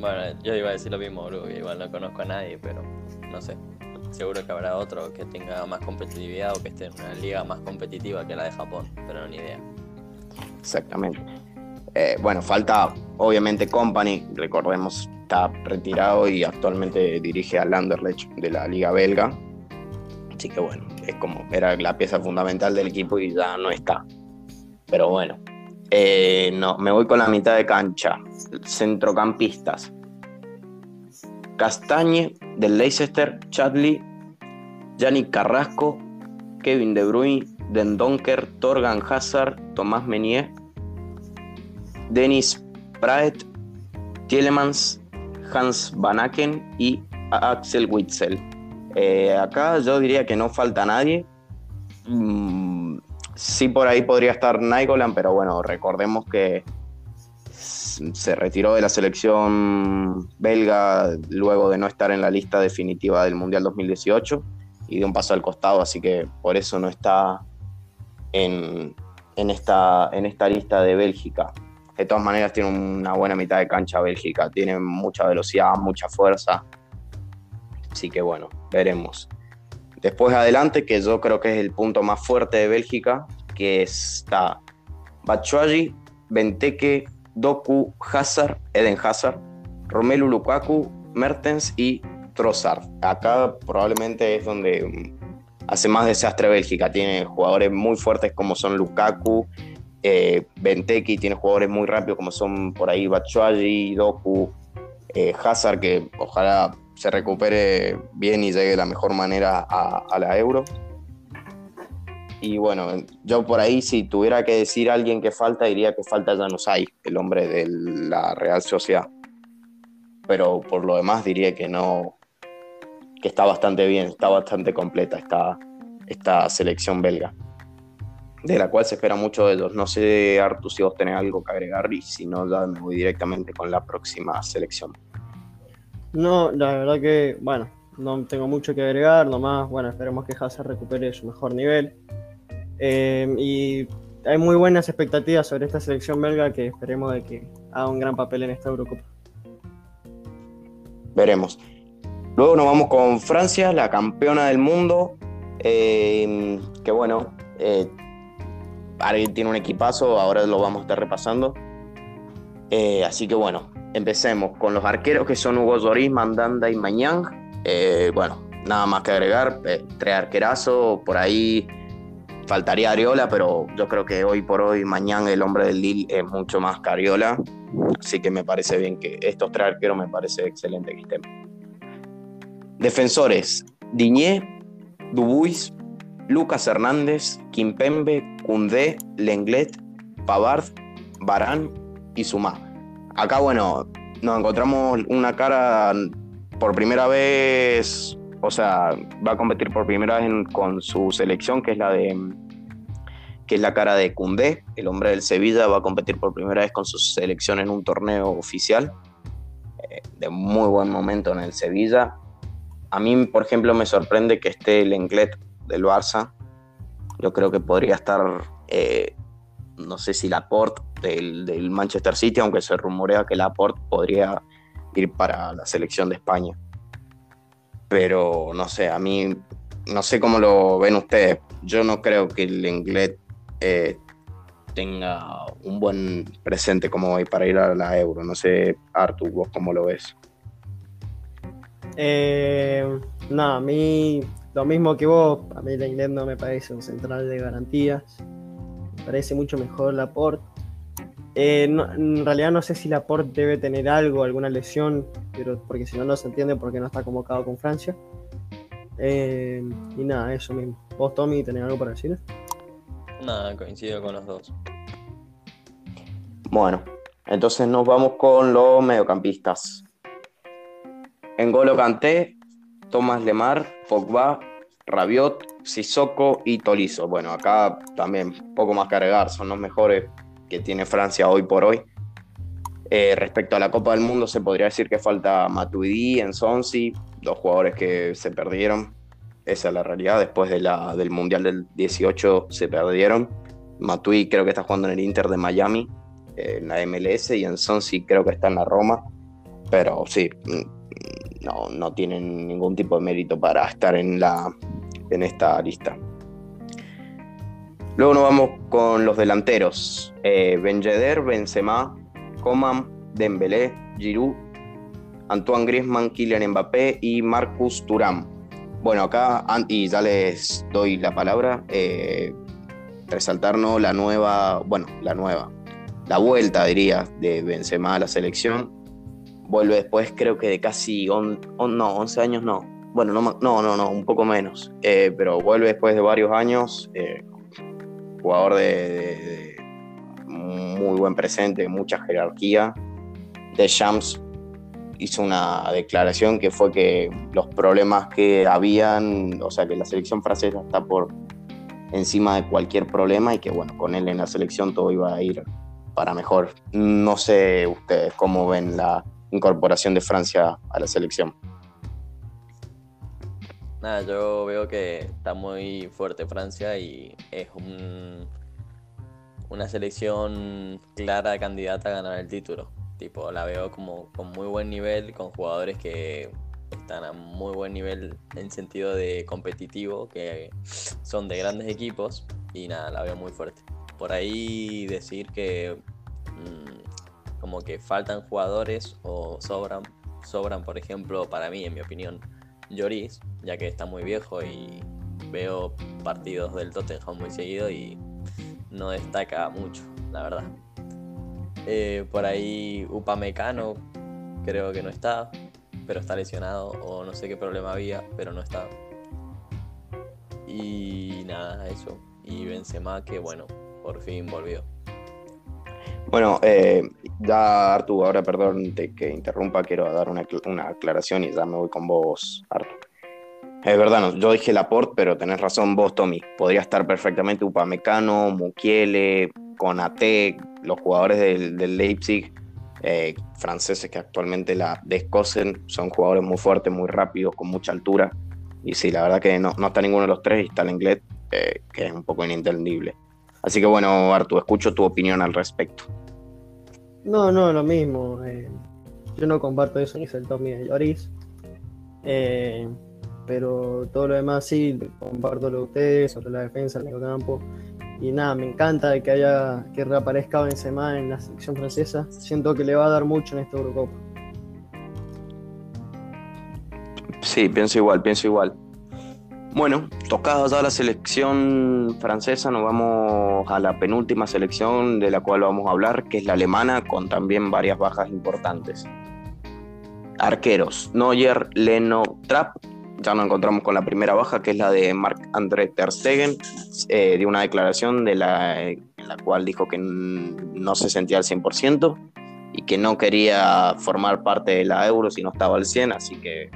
Speaker 3: bueno, yo iba a decir lo mismo, bro, igual no conozco a nadie, pero no sé. Seguro que habrá otro que tenga más competitividad o que esté en una liga más competitiva que la de Japón, pero ni idea.
Speaker 1: Exactamente. Eh, bueno, falta obviamente Company, recordemos, está retirado y actualmente dirige al Anderlecht de la liga belga. Así que bueno, es como era la pieza fundamental del equipo y ya no está. Pero bueno, eh, no, me voy con la mitad de cancha. Centrocampistas. Castañe del Leicester, Chadley, Yannick Carrasco, Kevin De Bruyne, Den Donker, Torgan Hazard, Tomás Menier, Dennis Praet, Tielemans, Hans Van Aken y Axel Witzel. Eh, acá yo diría que no falta nadie. Mm, Sí, por ahí podría estar Nicolan, pero bueno, recordemos que se retiró de la selección belga luego de no estar en la lista definitiva del Mundial 2018 y de un paso al costado, así que por eso no está en, esta, en esta lista de Bélgica. De todas maneras tiene una buena mitad de cancha Bélgica, tiene mucha velocidad, mucha fuerza, así que bueno, veremos. Después adelante, que yo creo que es el punto más fuerte de Bélgica, que está Batshuayi, Benteke, Doku, Hazard, Eden Hazard, Romelu Lukaku, Mertens y Trossard. Acá probablemente es donde hace más desastre Bélgica. Tiene jugadores muy fuertes como son Lukaku, eh, Benteke, tiene jugadores muy rápidos como son por ahí Batshuayi, Doku, eh, Hazard, que ojalá se recupere bien y llegue de la mejor manera a, la Euro. Y bueno, yo por ahí, si tuviera que decir a alguien que falta, diría que falta Januzaj, el hombre de la Real Sociedad. Pero por lo demás diría que no, que está bastante bien, está bastante completa esta, esta selección belga, de la cual se espera mucho de ellos. No sé, Artu, si vos tenés algo que agregar y si no, ya me voy directamente con la próxima selección.
Speaker 2: No, la verdad que, bueno, no tengo mucho que agregar, nomás, bueno, esperemos que Hazard recupere su mejor nivel. Eh, y hay muy buenas expectativas sobre esta selección belga que esperemos de que haga un gran papel en esta Eurocopa.
Speaker 1: Veremos. Luego nos vamos con Francia, la campeona del mundo, eh, que bueno, eh, tiene un equipazo, ahora lo vamos a estar repasando. Eh, así que bueno, Empecemos con los arqueros que son Hugo Lloris, Mandanda y Mañán. Eh, bueno, nada más que agregar, eh, tres arquerazos, por ahí faltaría Ariola, pero yo creo que hoy por hoy Mañán, el hombre del Lille, es mucho más que Ariola. Así que me parece bien que estos tres arqueros me parece excelente que estén. Defensores: Diñé, Dubuis, Lucas Hernández, Kimpembe, Cundé, Lenglet, Pavard, Barán y Sumá. Acá, bueno, nos encontramos una cara por primera vez, o sea, va a competir por primera vez con su selección, que es la de que es la cara de Cundé, el hombre del Sevilla, va a competir por primera vez con su selección en un torneo oficial, eh, de muy buen momento en el Sevilla. A mí, por ejemplo, me sorprende que esté el del Barça. Yo creo que podría estar, eh, no sé si Laporte del, del Manchester City, aunque se rumorea que Laporte podría ir para la selección de España. Pero no sé, a mí no sé cómo lo ven ustedes. Yo no creo que el Englet eh, tenga un buen presente como hoy para ir a la Euro. No sé, Artur, vos cómo lo ves.
Speaker 2: Eh, no, a mí lo mismo que vos, a mí el inglés no me parece un central de garantías. Me parece mucho mejor Laporte. Eh, en realidad no sé si Laporte debe tener algo, alguna lesión, pero porque si no, no se entiende por qué no está convocado con Francia. Eh, y nada, eso mismo. ¿Vos, Tommy, tenés algo para decir?
Speaker 3: Nada, coincido con los dos.
Speaker 1: Bueno, entonces nos vamos con los mediocampistas. Engolo Kanté, Tomás Lemar, Pogba, Rabiot, Sissoko y Tolizo. Bueno, acá también poco más cargar, son los mejores que tiene Francia hoy por hoy. Eh, respecto a la Copa del Mundo, se podría decir que falta Matuidi, Ensonsi, dos jugadores que se perdieron. Esa es la realidad. Después del Mundial del 18 se perdieron. Matui creo que está jugando en el Inter de Miami, en la MLS, y en Sonsi creo que está en la Roma. Pero sí, no, no tienen ningún tipo de mérito para estar en, la, en esta lista. Luego nos vamos con los delanteros. Eh, Benzema, Coman, Dembélé, Giroud, Antoine Griezmann, Kylian Mbappé y Marcus Thuram. Bueno, acá, y ya les doy la palabra, eh, resaltarnos la nueva, bueno, la nueva, la vuelta, diría, de Benzema a la selección. Vuelve después, creo que de casi, on, no, 11 años no. Bueno, no, no, no, un poco menos. Eh, pero vuelve después de varios años. Eh, jugador de, muy buen presente, mucha jerarquía. De Shams hizo una declaración que fue que los problemas que habían, o sea, que la selección francesa está por encima de cualquier problema y que, bueno, con él en la selección todo iba a ir para mejor. No sé ustedes cómo ven la incorporación de Francia a la selección.
Speaker 3: Nada, yo veo que está muy fuerte Francia y es un, una selección clara candidata a ganar el título. Tipo, la veo como con muy buen nivel, con jugadores que están a muy buen nivel en sentido de competitivo, que son de grandes equipos y nada, la veo muy fuerte. Por ahí decir que mm, como que faltan jugadores o sobran, sobran por ejemplo para mí, en mi opinión, Lloris, ya que está muy viejo y veo partidos del Tottenham muy seguido y no destaca mucho, la verdad. Eh, por ahí Upamecano creo que no está, pero está lesionado o no sé qué problema había, pero no está. Y nada, eso. Y Benzema que bueno, por fin volvió.
Speaker 1: Bueno, eh, ya Artu, ahora perdón que interrumpa, quiero dar una, una, aclaración y ya me voy con vos, Artu. Es verdad, yo dije Laporte, pero tenés razón vos, Tommy. Podría estar perfectamente Upamecano, Mukiele, Conate, los jugadores del, Leipzig, eh, franceses que actualmente la descosen, son jugadores muy fuertes, muy rápidos, con mucha altura. Y sí, la verdad que no, no está ninguno de los tres y está el inglés, eh, que es un poco inentendible. Así que bueno, Artu, escucho tu opinión al respecto.
Speaker 2: No, no, lo mismo. Eh, yo no comparto eso, ni el Tommy de Lloris. pero todo lo demás sí, comparto lo de ustedes sobre la defensa, el campo. Y nada, me encanta que haya que reaparezca Benzema en la selección francesa. Siento que le va a dar mucho en esta Eurocopa.
Speaker 1: Sí, pienso igual, pienso igual. Bueno, tocada ya la selección francesa, nos vamos a la penúltima selección de la cual vamos a hablar, que es la alemana, con también varias bajas importantes. Arqueros, Neuer, Leno, Trapp ya nos encontramos con la primera baja, que es la de Marc-André Ter Stegen, eh, dio una declaración de la, en la cual dijo que no se sentía al 100% y que no quería formar parte de la Euro si no estaba al 100, así que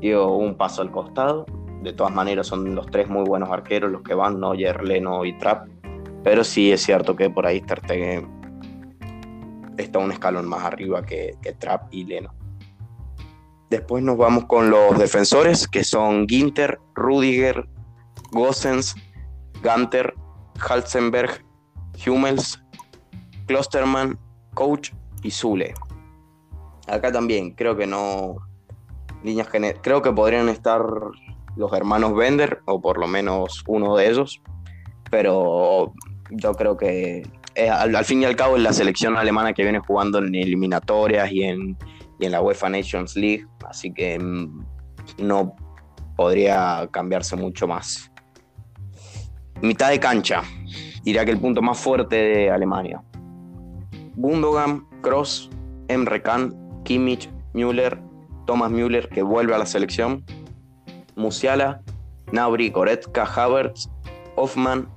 Speaker 1: dio un paso al costado. De todas maneras son los tres muy buenos arqueros los que van, Neuer, Leno y Trapp, pero sí es cierto que por ahí está un escalón más arriba que, que Trapp y Leno. Después nos vamos con los defensores, que son Ginter, Rudiger, Gossens, Ganter, Halzenberg, Hummels, Klosterman, Coach y Zule. Acá también creo que no. Creo que podrían estar los hermanos Bender, o por lo menos uno de ellos. Pero yo creo que eh, al, fin y al cabo es la selección alemana que viene jugando en eliminatorias y en, y en la UEFA Nations League, así que mm, no podría cambiarse mucho más. Mitad de cancha, diría que el punto más fuerte de Alemania. Gundogan, Cross, Emre Can, Kimmich, Müller, Thomas Müller que vuelve a la selección, Musiala, Nabri, Goretzka, Havertz, Hoffman,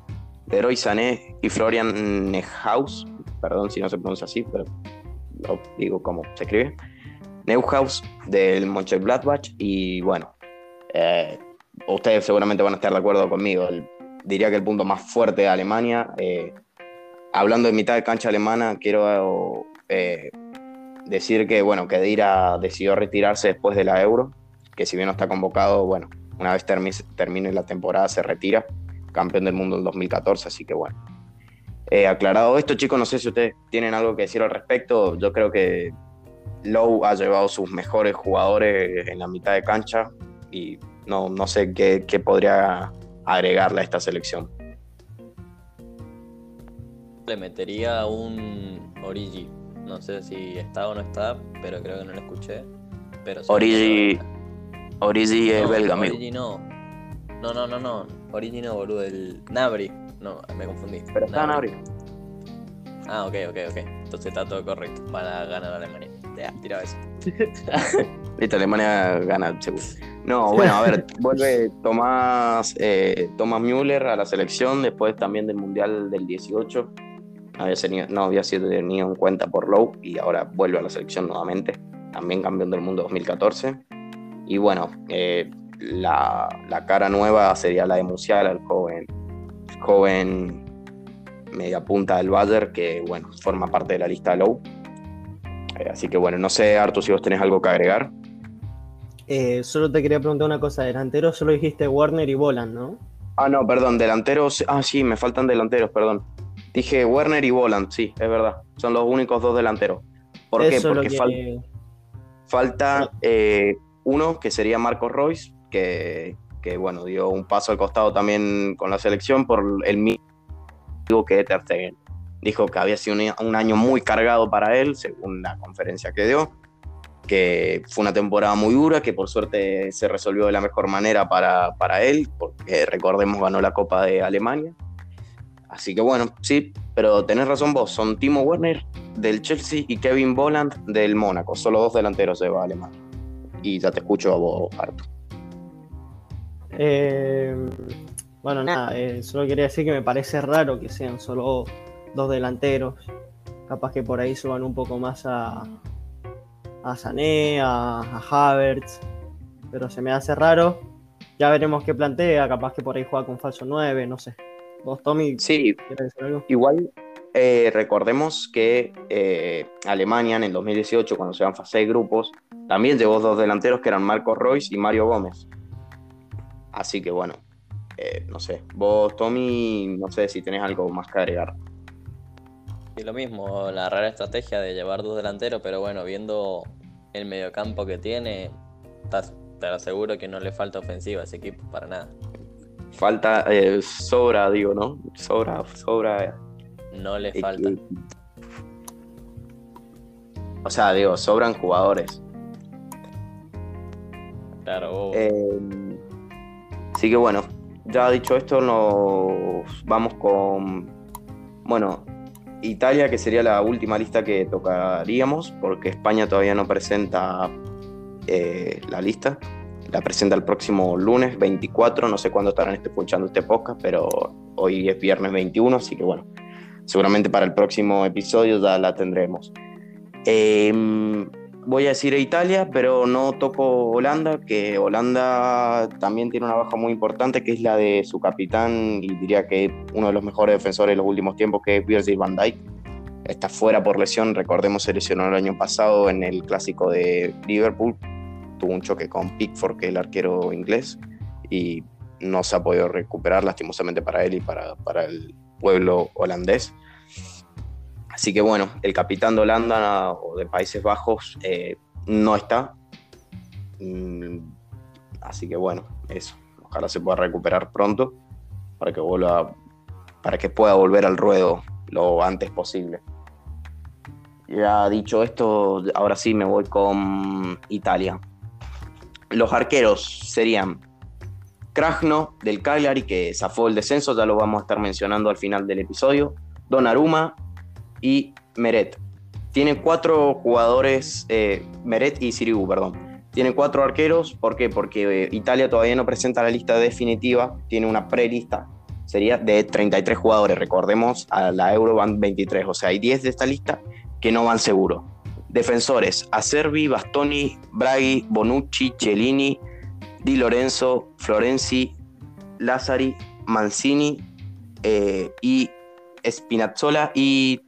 Speaker 1: Leroy Sané y Florian Nehaus, perdón si no se pronuncia así, pero lo digo como se escribe. Neuhaus del Mönchengladbach y bueno, eh, ustedes seguramente van a estar de acuerdo conmigo. diría que el punto más fuerte de Alemania, eh, hablando de mitad de cancha alemana, quiero eh, decir que bueno, que Dira decidió retirarse después de la Euro, que si bien no está convocado, bueno, una vez termine la temporada se retira, campeón del mundo en 2014, así que bueno. aclarado esto, chicos, no sé si ustedes tienen algo que decir al respecto. Yo creo que Lowe ha llevado sus mejores jugadores en la mitad de cancha y no, no sé qué, podría agregarle a esta selección.
Speaker 3: Le metería un Origi. No sé si está o no está, pero creo que no lo escuché. Pero
Speaker 1: Origi, Origi es belga,
Speaker 3: Origi no. No, no, no, no. Origi no, boludo. El Nabri. No, me confundí.
Speaker 1: Pero está Nabri.
Speaker 3: Ah, ok, ok, ok. Entonces está todo correcto. Van a ganar Alemania. Ya, tira eso. [laughs]
Speaker 1: Listo, Alemania gana, seguro. No, bueno, a ver, vuelve Tomás, eh, Tomás Müller a la selección después también del Mundial del 18. no había sido tenido en cuenta por Lowe y ahora vuelve a la selección nuevamente. También campeón del mundo 2014. Y bueno, eh, la, cara nueva sería la de Musiala, el joven, joven media punta del Bayern, que bueno, forma parte de la lista de Lowe eh, así que bueno, no sé, Artu, si vos tenés algo que agregar.
Speaker 2: Eh, solo te quería preguntar una cosa, delantero solo dijiste Warner y Boland, ¿no?
Speaker 1: Ah, no, perdón, delanteros, ah, sí, me faltan delanteros, perdón. Dije Werner y Boland, sí, es verdad. Son los únicos dos delanteros. ¿Por qué? Porque falta eh, uno que sería Marcos Royce, que, bueno, dio un paso al costado también con la selección por el mismo que Ter dijo que había sido un, año muy cargado para él, según la conferencia que dio, que fue una temporada muy dura, que por suerte se resolvió de la mejor manera para, para él, porque recordemos ganó la Copa de Alemania. Así que bueno, sí, pero tenés razón vos, son Timo Werner del Chelsea y Kevin Boland del Mónaco, solo dos delanteros de Alemania. Y ya te escucho a vos, Arto.
Speaker 2: Eh, bueno, nada, eh, solo quería decir que me parece raro que sean solo dos delanteros. Capaz que por ahí suban un poco más a, a Sané, a, a Havertz. Pero se me hace raro. Ya veremos qué plantea. Capaz que por ahí juega con falso 9, no sé. ¿Vos, Tommy?
Speaker 1: Sí, igual eh, recordemos que eh, Alemania en el 2018, cuando se van fase de grupos, también llevó dos delanteros que eran Marcos Royce y Mario Gómez. Así que bueno, eh, no sé. Vos, Tommy, no sé si tenés algo más que agregar.
Speaker 3: Y lo mismo, la rara estrategia de llevar dos delanteros, pero bueno, viendo el mediocampo que tiene, te aseguro que no le falta ofensiva a ese equipo para nada.
Speaker 1: Falta, eh, sobra, digo, ¿no? Sobra, sobra.
Speaker 3: No le falta.
Speaker 1: O sea, digo, sobran jugadores.
Speaker 3: Claro.
Speaker 1: Eh, así que bueno, ya dicho esto, nos vamos con. Bueno, Italia, que sería la última lista que tocaríamos, porque España todavía no presenta eh, la lista. la presenta el próximo lunes 24, no sé cuándo estarán escuchando este podcast, pero hoy es viernes 21, así que bueno, seguramente para el próximo episodio ya la tendremos. Em, voy a decir Italia, pero no toco Holanda, que Holanda también tiene una baja muy importante, que es la de su capitán y diría que uno de los mejores defensores de los últimos tiempos, que es Virgil van Dijk. Está fuera por lesión, recordemos se lesionó el año pasado en el clásico de Liverpool, tuvo un choque con Pickford, que es el arquero inglés, y no se ha podido recuperar lastimosamente para él y para, para el pueblo holandés. Así que bueno, el capitán de Holanda o de Países Bajos eh, no está. Mm, así que bueno, eso. Ojalá se pueda recuperar pronto para que vuelva, para que pueda volver al ruedo lo antes posible. Ya dicho esto, ahora sí me voy con Italia. Los arqueros serían Krajno del Cagliari, que zafó el descenso, ya lo vamos a estar mencionando al final del episodio. Donnarumma y Meret. Tiene cuatro jugadores, eh, Meret y Sirigu, perdón. Tiene cuatro arqueros, ¿por qué? Porque eh, Italia todavía no presenta la lista definitiva, tiene una prelista, sería de 33 jugadores, recordemos, a la Euro van 23, o sea, hay 10 de esta lista que no van seguro. Defensores, Acerbi, Bastoni, Braghi, Bonucci, Cellini, Di Lorenzo, Florenzi, Lazzari, Mancini eh, y Spinazzola y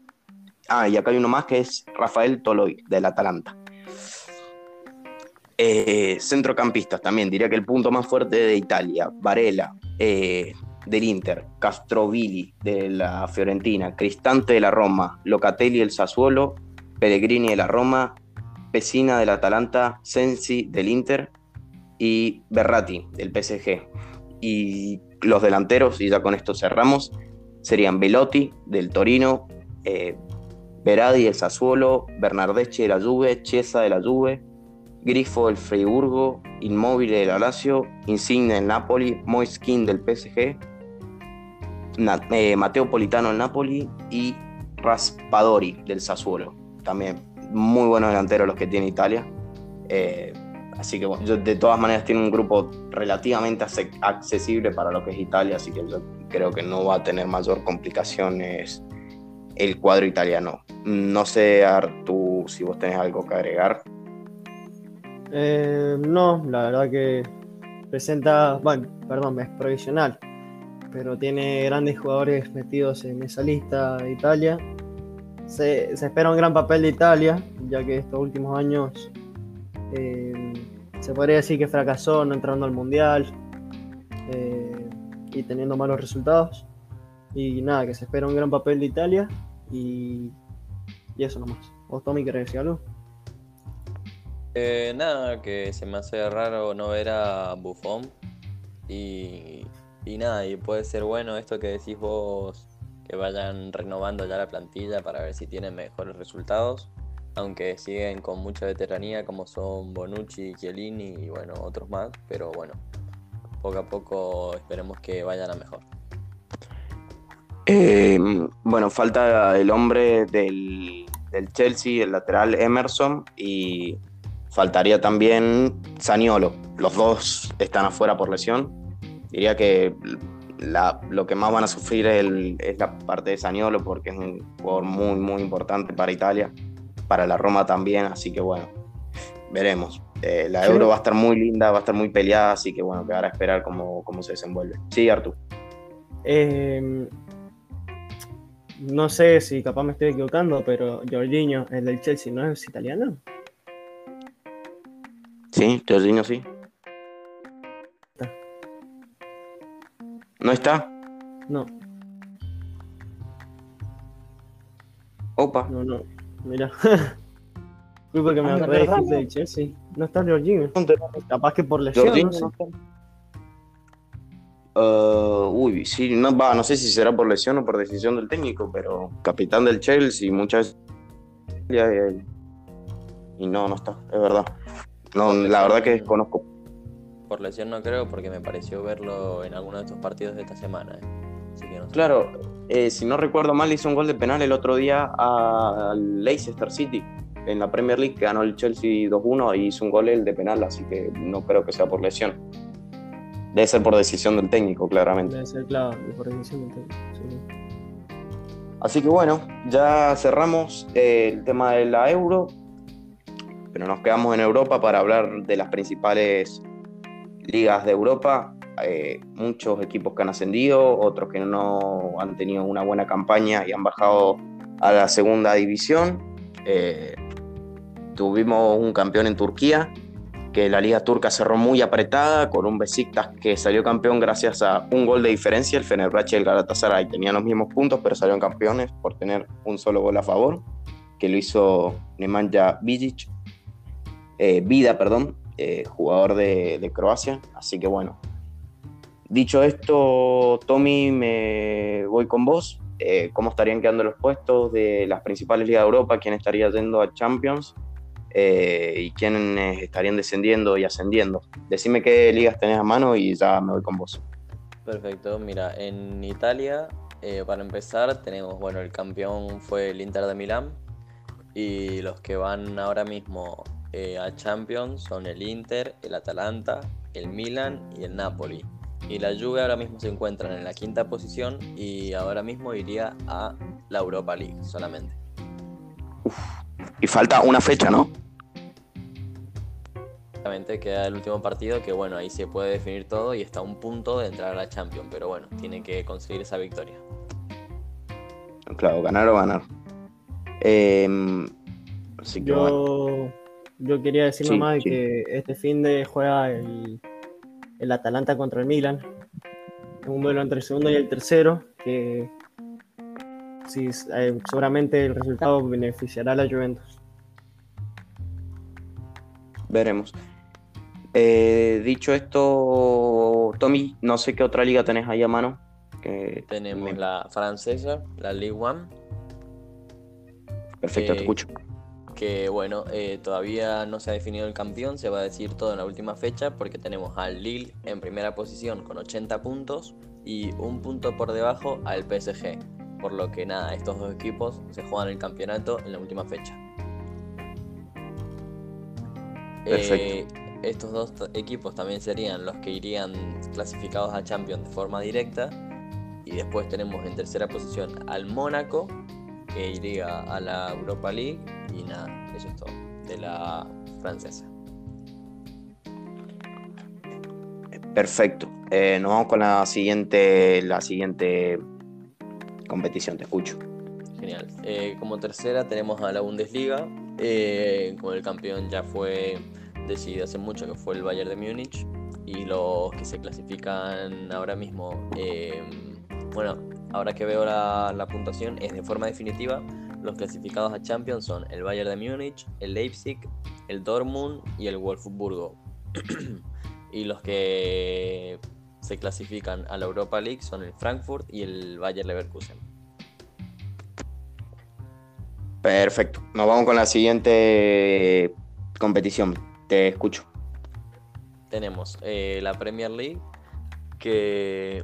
Speaker 1: Ah, y acá hay uno más que es Rafael Toloy, del Atalanta. Eh, centrocampistas también, diría que el punto más fuerte de Italia, Varela, eh, del Inter, Castrovilli de la Fiorentina, Cristante de la Roma, Locatelli del Sassuolo, Pellegrini de la Roma, Pesina del Atalanta, Sensi del Inter y Berratti del PSG. Y los delanteros, y ya con esto cerramos, serían Velotti del Torino, eh, Berardi del Sassuolo, Bernardeschi de la Juve, Chiesa de la Juve, Grifo del Freiburgo, Inmóvil de la Lazio, Insigne del Napoli, Moiskin del PSG, eh, Mateo Politano del Napoli y Raspadori del Sassuolo. También muy buenos delanteros los que tiene Italia. Eh, así que de todas maneras tiene un grupo relativamente accesible para lo que es Italia, así que yo creo que no va a tener mayor complicaciones el cuadro italiano. No sé, Artu, si vos tenés algo que agregar.
Speaker 2: Eh, no, la verdad que presenta, bueno, perdón, es provisional, pero tiene grandes jugadores metidos en esa lista de Italia. Se, espera un gran papel de Italia, ya que estos últimos años eh, se podría decir que fracasó no entrando al Mundial eh, y teniendo malos resultados. Y nada, que se espera un gran papel de Italia y, y eso nomás. ¿Vos, Tommy, querés decir algo?
Speaker 3: Eh, nada, que se me hace raro no ver a Buffon. Y, y nada, y puede ser bueno esto que decís vos, que vayan renovando ya la plantilla para ver si tienen mejores resultados. Aunque siguen con mucha veteranía como son Bonucci, Chiellini y bueno, otros más. Pero bueno, poco a poco esperemos que vayan a mejor.
Speaker 1: Eh, bueno, falta el hombre del, Chelsea, el lateral Emerson, y faltaría también Saniolo. Los dos están afuera por lesión. Diría que lo que más van a sufrir es, la parte de Saniolo porque es un jugador muy, muy importante para Italia, para la Roma también, así que bueno, veremos. Eh, la Euro va a estar muy linda, va a estar muy peleada, así que bueno, quedará a esperar cómo, cómo se desenvuelve. Sí, Artur.
Speaker 2: Eh, no sé si capaz me estoy equivocando, pero Jorginho, el del Chelsea, ¿no es italiano?
Speaker 1: Sí, Jorginho sí. ¿No está?
Speaker 2: No.
Speaker 1: Opa.
Speaker 2: No, no. Mira. [laughs] Fui porque me acordé de del Chelsea. No está Jorginho. Capaz que por lesión. No
Speaker 1: Uh, uy, sí, no, va, no sé si será por lesión o por decisión del técnico, pero capitán del Chelsea muchas veces. Y no, no está, es verdad. No, la verdad que desconozco.
Speaker 3: Por lesión no creo, porque me pareció verlo en alguno de estos partidos de esta semana. ¿eh?
Speaker 1: Claro, eh, si no recuerdo mal, hizo un gol de penal el otro día al Leicester City. en la Premier League, que ganó el Chelsea 2-1 y hizo un gol el de penal, así que no creo que sea por lesión. Debe ser por decisión del técnico, claramente.
Speaker 2: Debe ser, claro, por decisión del técnico. sí.
Speaker 1: Así que bueno, ya cerramos eh, el tema de la Euro, pero nos quedamos en Europa para hablar de las principales ligas de Europa. Eh, muchos equipos que han ascendido, otros que no han tenido una buena campaña y han bajado a la segunda división. Eh, tuvimos un campeón en Turquía, que la liga turca cerró muy apretada, con un Besiktas que salió campeón gracias a un gol de diferencia. El Fenerbahce y el Galatasaray tenían los mismos puntos, pero salieron campeones por tener un solo gol a favor, que lo hizo Nemanja Vidic, eh, Vida, perdón, eh, jugador de, de Croacia. Así que bueno, Dicho esto, Tommy, me voy con vos. Eh, ¿Cómo estarían quedando los puestos de las principales ligas de Europa? ¿Quién estaría yendo a Champions? Eh, ¿Y quiénes estarían descendiendo y ascendiendo? Decime qué ligas tenés a mano y ya me voy con vos.
Speaker 3: Perfecto, mira, en Italia, eh, para empezar, tenemos, bueno, el campeón fue el Inter de Milán y los que van ahora mismo eh, a Champions son el Inter, el Atalanta, el Milan y el Napoli. Y la Juve ahora mismo se encuentran en la quinta posición y ahora mismo iría a la Europa League solamente.
Speaker 1: Y falta una fecha, ¿no?
Speaker 3: Exactamente, queda el último partido que bueno, ahí se puede definir todo y está a un punto de entrar a la Champions, pero bueno, tiene que conseguir esa victoria.
Speaker 1: Claro, ganar o ganar. Eh, así que bueno.
Speaker 2: Yo, yo quería decir
Speaker 1: Sí,
Speaker 2: nomás
Speaker 1: sí.
Speaker 2: que este fin de juega el, el Atalanta contra el Milan. Es un duelo entre el segundo y el tercero, que sí, eh, seguramente el resultado beneficiará a la Juventus.
Speaker 1: Veremos. Eh, dicho esto, Tommy, no sé qué otra liga tenés ahí a mano. Que
Speaker 3: Tenemos
Speaker 1: me-
Speaker 3: la francesa, la Ligue 1,
Speaker 1: Perfecto, te
Speaker 3: eh,
Speaker 1: escucho.
Speaker 3: que bueno, eh, todavía no se ha definido el campeón, se va a decir todo en la última fecha porque tenemos al Lille en primera posición con 80 puntos y un punto por debajo al PSG. Por lo que nada, estos dos equipos se juegan el campeonato en la última fecha.
Speaker 1: Perfecto.
Speaker 3: Eh, estos dos equipos también serían los que irían clasificados a Champions de forma directa. Y después tenemos en tercera posición al Mónaco, que iría a la Europa League. Y nada, eso es todo. De la francesa.
Speaker 1: Perfecto. Eh, nos vamos con la siguiente, la siguiente competición, te escucho.
Speaker 3: Genial. Eh, como tercera tenemos a la Bundesliga. eh, como el campeón ya fue decidido hace mucho, que fue el Bayern de Múnich. Y los que se clasifican ahora mismo, eh, bueno, ahora que veo la, la puntuación, es de forma definitiva. Los clasificados a Champions son el Bayern de Múnich, el Leipzig, el Dortmund y el Wolfsburgo. [clears throat] y los que se clasifican a la Europa League son el Frankfurt y el Bayer Leverkusen.
Speaker 1: Perfecto. Nos vamos con la siguiente competición. Te escucho.
Speaker 3: tenemos eh, la Premier League, que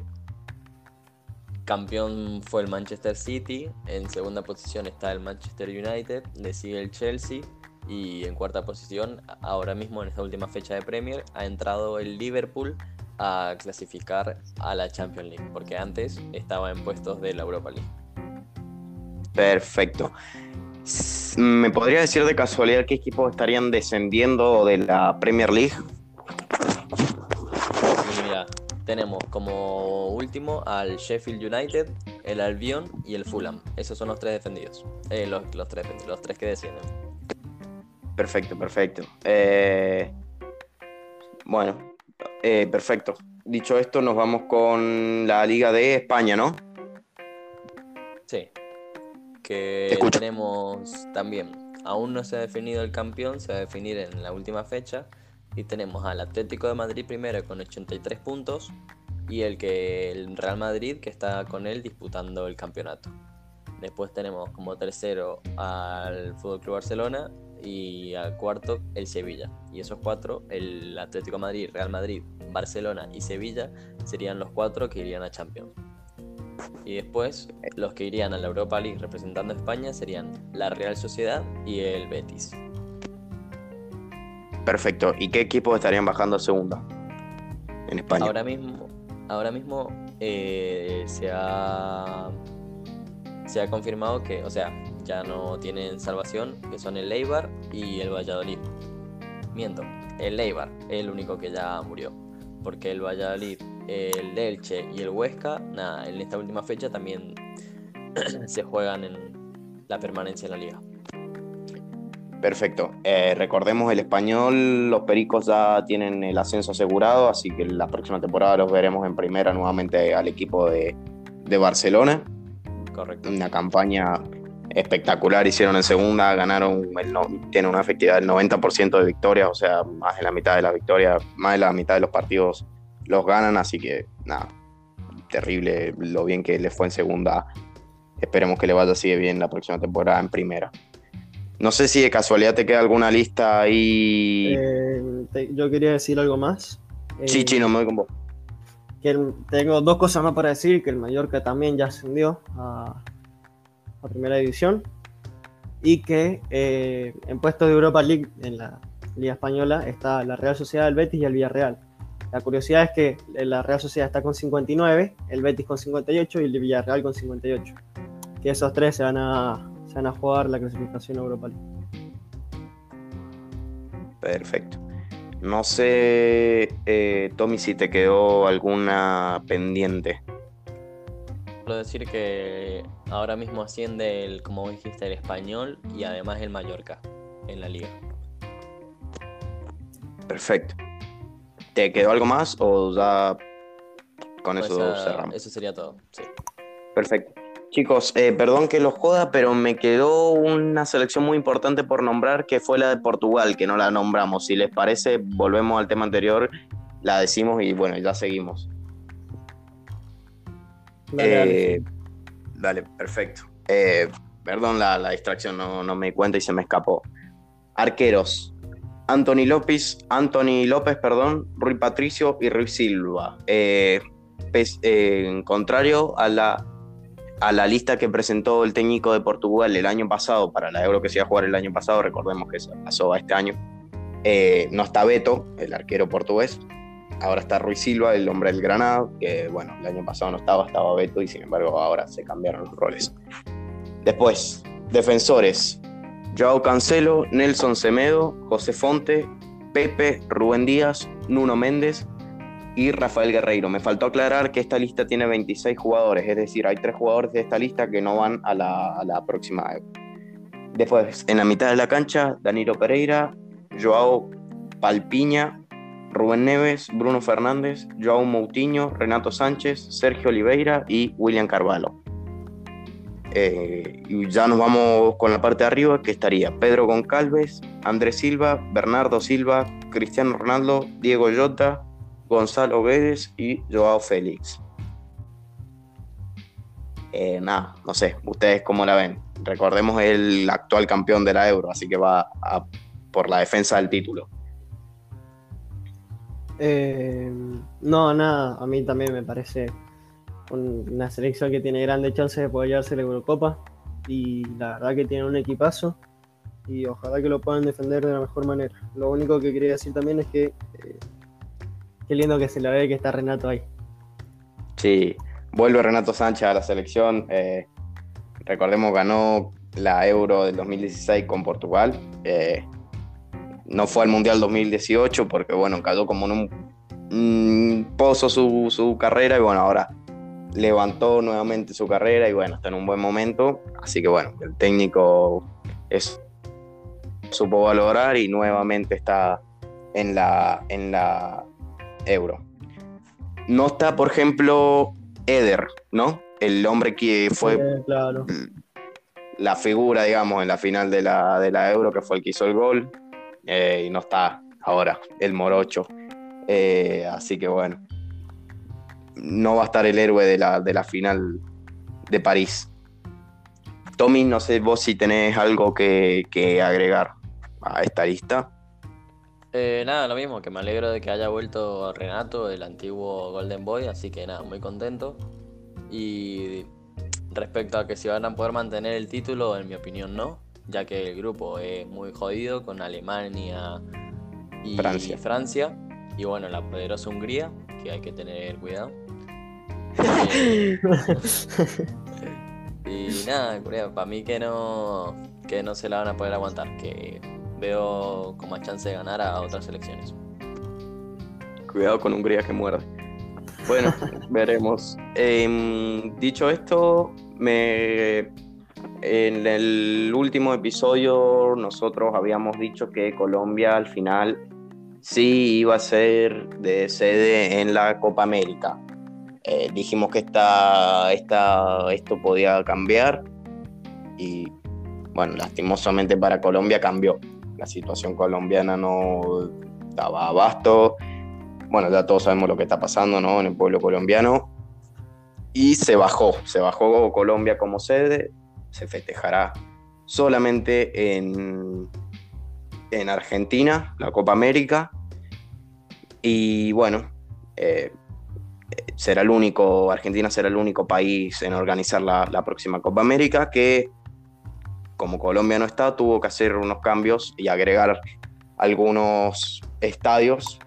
Speaker 3: campeón fue el Manchester City, en segunda posición está el Manchester United, le sigue el Chelsea y en cuarta posición, ahora mismo en esta última fecha de Premier, ha entrado el Liverpool a clasificar a la Champions League, porque antes estaba en puestos de la Europa League.
Speaker 1: Perfecto. ¿Me podría decir de casualidad qué equipos estarían descendiendo de la Premier League?
Speaker 3: Mira, tenemos como último al Sheffield United, el Albion y el Fulham. Esos son los tres defendidos. Eh, los, los tres, los tres que descienden.
Speaker 1: Perfecto, perfecto. Eh, bueno, eh, perfecto. Dicho esto, nos vamos con la Liga de España, ¿no?
Speaker 3: Sí. Que tenemos también. Aún no se ha definido el campeón, se va a definir en la última fecha. Y tenemos al Atlético de Madrid primero con 83 puntos. Y el que el Real Madrid que está con él disputando el campeonato. Después tenemos como tercero al Fútbol Club Barcelona y al cuarto el Sevilla. Y esos cuatro, el Atlético de Madrid, Real Madrid, Barcelona y Sevilla, serían los cuatro que irían a Champions. Y después, los que irían a la Europa League representando a España serían la Real Sociedad y el Betis.
Speaker 1: Perfecto. ¿Y qué equipos estarían bajando a segunda en España?
Speaker 3: Ahora mismo, ahora mismo eh, se ha se ha confirmado que, o sea, ya no tienen salvación, que son el Eibar y el Valladolid. Miento, el Eibar es el único que ya murió, porque el Valladolid, el Elche y el Huesca, nada, en esta última fecha también [clears throat] se juegan en la permanencia en la liga.
Speaker 1: Perfecto. Eh, recordemos el español, los Pericos ya tienen el ascenso asegurado, así que la próxima temporada los veremos en primera nuevamente al equipo de, de Barcelona.
Speaker 3: Correcto.
Speaker 1: Una campaña espectacular hicieron en segunda, ganaron, el no, tienen una efectividad del 90% de victorias, o sea, más de la mitad de las victorias, más de la mitad de los partidos los ganan, así que nada, terrible lo bien que les fue en segunda. Esperemos que le vaya así de bien la próxima temporada en primera. No sé si de casualidad te queda alguna lista ahí.
Speaker 2: Eh, te- yo quería decir algo más.
Speaker 1: sí,
Speaker 2: Eh,
Speaker 1: chino, me voy con vos.
Speaker 2: que el- tengo dos cosas más para decir, que el Mallorca también ya ascendió a, a primera división y que eh, en puestos de Europa League en la Liga Española está la Real Sociedad, el Betis y el Villarreal. La curiosidad es que la Real Sociedad está con 59, el Betis con 58 y el Villarreal con 58. Que esos tres se van a, se van a jugar la clasificación a Europa League.
Speaker 1: Perfecto. No sé, eh, Tommy, si te quedó alguna pendiente.
Speaker 3: Solo decir que ahora mismo asciende, el, como dijiste, el español y además el Mallorca en la liga.
Speaker 1: Perfecto. ¿Te quedó algo más o ya con eso
Speaker 3: Esa-
Speaker 1: cerramos?
Speaker 3: eso sería todo. Sí.
Speaker 1: Perfecto. Chicos, eh, perdón que los joda, pero me quedó una selección muy importante por nombrar, que fue la de Portugal, que no la nombramos. Si les parece, volvemos al tema anterior, la decimos y bueno, ya seguimos.
Speaker 2: Dale, dale,
Speaker 1: Eh, dale, perfecto. Eh, perdón la, la distracción, no, no me di cuenta y se me escapó. Arqueros. Anthony López, Anthony López, perdón, Rui Patricio y Rui Silva. Eh, pes- eh, en contrario a la, a la lista que presentó el técnico de Portugal el año pasado para la Euro que se iba a jugar el año pasado, recordemos que se pasó a este año, eh, no está Beto, el arquero portugués, Ahora está Ruiz Silva, el hombre del Granada, que bueno, el año pasado no estaba, estaba Beto y sin embargo ahora se cambiaron los roles. Después, defensores. Joao Cancelo, Nelson Semedo, José Fonte, Pepe, Rubén Díaz, Nuno Méndez y Rafael Guerreiro. Me faltó aclarar que esta lista tiene 26 jugadores, es decir, hay tres jugadores de esta lista que no van a la, a la próxima. Después, en la mitad de la cancha, Danilo Pereira, Joao Palpiña, Rubén Neves, Bruno Fernández, Joao Moutinho, Renato Sánchez, Sergio Oliveira y William Carvalho. Eh, y ya nos vamos con la parte de arriba, que estaría Pedro Goncalves, Andrés Silva, Bernardo Silva, Cristiano Ronaldo, Diego Jota, Gonzalo Guedes y Joao Félix. Eh, nada, no sé, ustedes cómo la ven. Recordemos el actual campeón de la Euro, así que va por la defensa del título.
Speaker 2: Eh, no, nada, a mí también me parece un- una selección que tiene grandes chances de poder llevarse la Eurocopa y la verdad que tiene un equipazo y ojalá que lo puedan defender de la mejor manera. Lo único que quería decir también es que eh, qué lindo que se la ve que está Renato ahí.
Speaker 1: Sí, vuelve Renato Sánchez a la selección. eh, recordemos, ganó la Euro del 2016 con Portugal. eh, no fue al Mundial 2018 porque, bueno, cayó como en un, un pozo su, su carrera y, bueno, ahora levantó nuevamente su carrera y, bueno, está en un buen momento. Así que, bueno, el técnico es, supo valorar y nuevamente está en la, en la Euro. No está, por ejemplo, Eder, ¿no? El hombre que fue
Speaker 2: claro.
Speaker 1: la figura, digamos, en la final de la, de la Euro, que fue el que hizo el gol. Eh, y no está ahora el Morocho. Eh, así que bueno, no va a estar el héroe de la, de la final de París. Tommy, no sé vos si tenés algo que, que agregar a esta lista.
Speaker 3: Eh, nada, lo mismo, que me alegro de que haya vuelto Renato, el antiguo Golden Boy, así que nada, muy contento. Y respecto a que si van a poder mantener el título, en mi opinión no, ya que el grupo es muy jodido con Alemania y
Speaker 1: Francia.
Speaker 3: Francia. Y bueno, la poderosa Hungría, que hay que tener cuidado. [laughs] Eh, y nada, para mí que no, que no se la van a poder aguantar, que veo con más chance de ganar a otras selecciones.
Speaker 1: Cuidado con Hungría que muerde. Bueno, [laughs] veremos. Em, dicho esto, me en el último episodio nosotros habíamos dicho que Colombia al final sí iba a ser de sede en la Copa América. Eh, dijimos que esta, esta, esto podía cambiar y bueno, lastimosamente para Colombia cambió. La situación colombiana no daba abasto. Bueno, ya todos sabemos lo que está pasando ¿no? en el pueblo colombiano. Y se bajó, se bajó Colombia como sede, se festejará solamente en, en Argentina, la Copa América. Y bueno, eh, será el único, Argentina será el único país en organizar la, la, próxima Copa América que, como Colombia no está, tuvo que hacer unos cambios y agregar algunos estadios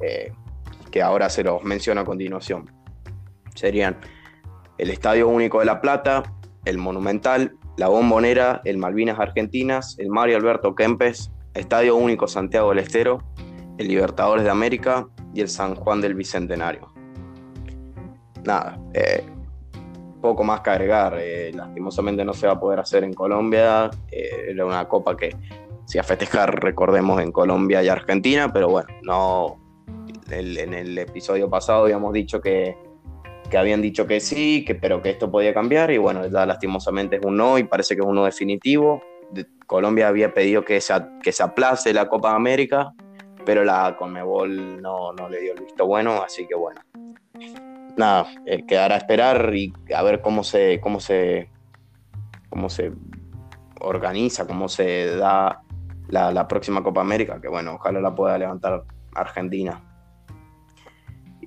Speaker 1: eh, que ahora se los menciono a continuación. Serían el Estadio Único de La Plata, el Monumental, la Bombonera, el Malvinas Argentinas, el Mario Alberto Kempes, Estadio Único Santiago del Estero, el Libertadores de América y el San Juan del Bicentenario. Nada, eh, poco más que agregar. Eh, lastimosamente no se va a poder hacer en Colombia. Eh, era una copa que iba a festejar, recordemos, en Colombia y Argentina, pero bueno, no. En el episodio pasado habíamos dicho que, que habían dicho que sí, que, pero que esto podía cambiar y bueno, ya lastimosamente es un no y parece que es un no definitivo. De, Colombia había pedido que se, que se aplace la Copa América, pero la Conmebol no, no le dio el visto bueno, así que bueno. Nada, eh, quedará a esperar y a ver cómo se, cómo se, cómo se organiza, cómo se da la próxima Copa América, que bueno, ojalá la pueda levantar Argentina.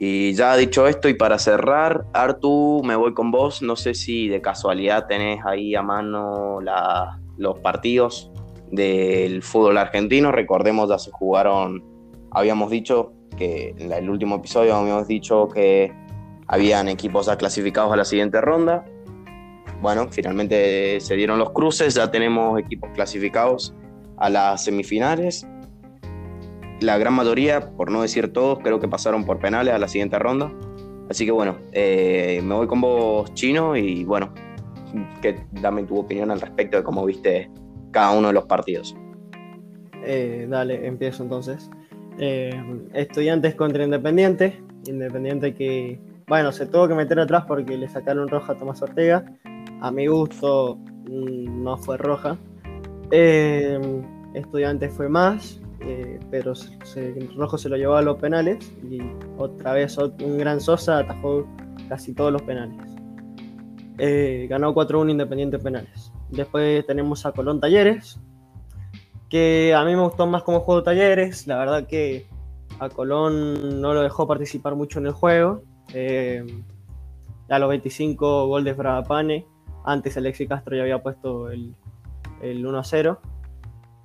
Speaker 1: Y ya dicho esto, y para cerrar, Artu, me voy con vos. No sé si de casualidad tenés ahí a mano los partidos del fútbol argentino. Recordemos, ya se jugaron, habíamos dicho que en el último episodio habíamos dicho que habían equipos ya clasificados a la siguiente ronda. Bueno, finalmente se dieron los cruces, ya tenemos equipos clasificados a las semifinales la gran mayoría, por no decir todos, creo que pasaron por penales a la siguiente ronda. Así que bueno, eh, me voy con vos, Chino, y bueno, que, dame tu opinión al respecto de cómo viste cada uno de los partidos.
Speaker 2: Eh, dale, empiezo entonces. Eh, estudiantes contra Independiente. Independiente que, bueno, se tuvo que meter atrás porque le sacaron roja a Tomás Ortega. A mi gusto mm, no fue roja. Estudiantes fue más, eh, pero Rojo se lo llevó a los penales y otra vez un gran Sosa atajó casi todos los penales. Eh, ganó 4-1 Independiente Penales. Después tenemos a Colón Talleres, que a mí me gustó más como juego Talleres. La verdad que a Colón no lo dejó participar mucho en el juego. Eh, a los 25 gol de Fragapane. Antes Alexi Castro ya había puesto el, el 1-0.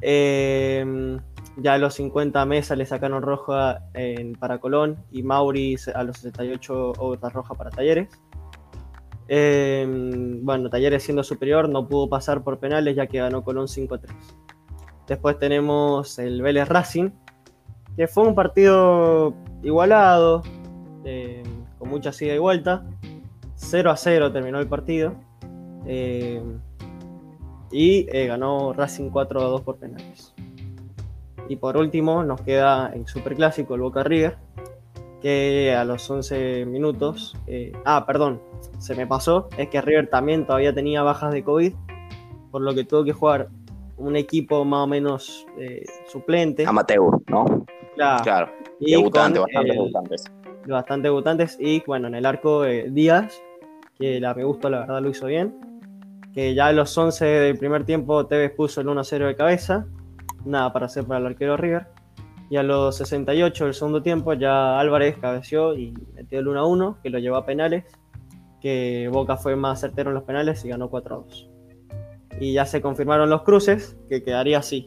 Speaker 2: Eh, ya a los 50 mesas le sacaron roja en, para Colón y Mauri a los 68 otra roja para Talleres. Eh, bueno, Talleres siendo superior no pudo pasar por penales ya que ganó Colón 5-3. Después tenemos el Vélez Racing, que fue un partido igualado, eh, con mucha ida y vuelta. 0 a 0 terminó el partido. Eh, y ganó Racing 4 a 2 por penales. Y por último nos queda el superclásico, el Boca River, que a los 11 minutos, eh, ah, perdón, se me pasó, es que River también todavía tenía bajas de COVID, por lo que tuvo que jugar un equipo más o menos eh, suplente.
Speaker 1: Amateur, ¿no?
Speaker 2: Claro.
Speaker 1: claro. Y Debutante, bastante
Speaker 2: el,
Speaker 1: debutantes.
Speaker 2: Bastante debutantes. Y bueno, en el arco eh, Díaz, que la me gustó, la verdad lo hizo bien. Que ya a los 11 del primer tiempo Tevez puso el 1-0 de cabeza nada para hacer para el arquero River. Y a los 68 del segundo tiempo ya Álvarez cabeció y metió el 1 1, que lo llevó a penales. que Boca fue más certero en los penales y ganó 4 a 2. Y ya se confirmaron los cruces, que quedaría así.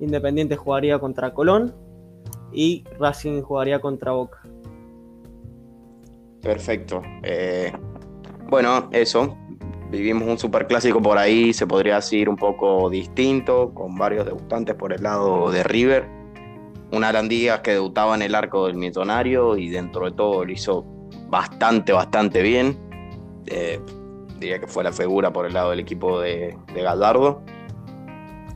Speaker 2: Independiente jugaría contra Colón y Racing jugaría contra Boca.
Speaker 1: Perfecto. Eh, bueno, eso. Vivimos un superclásico por ahí, se podría decir un poco distinto, con varios debutantes por el lado de River. Una Arandías que debutaba en el arco del millonario y dentro de todo lo hizo bastante, bastante bien. Eh, diría que fue la figura por el lado del equipo de, de Gallardo.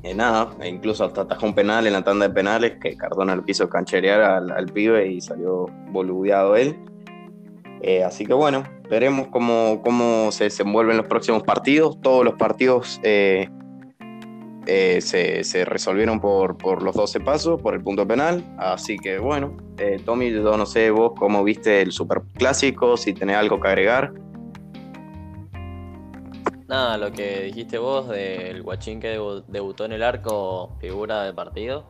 Speaker 1: Eh, nada, e incluso hasta atajó un penal en la tanda de penales que Cardona lo quiso cancherear al, pibe y salió boludeado él. Eh, así que bueno, veremos cómo, cómo se desenvuelven los próximos partidos. Todos los partidos se, se, resolvieron por, por, los 12 pasos, por el punto penal. Así que bueno, Tommy, yo no sé vos cómo viste el Superclásico, si tenés algo que agregar.
Speaker 3: Nada, lo que dijiste vos del guachín que debutó en el arco, figura del partido.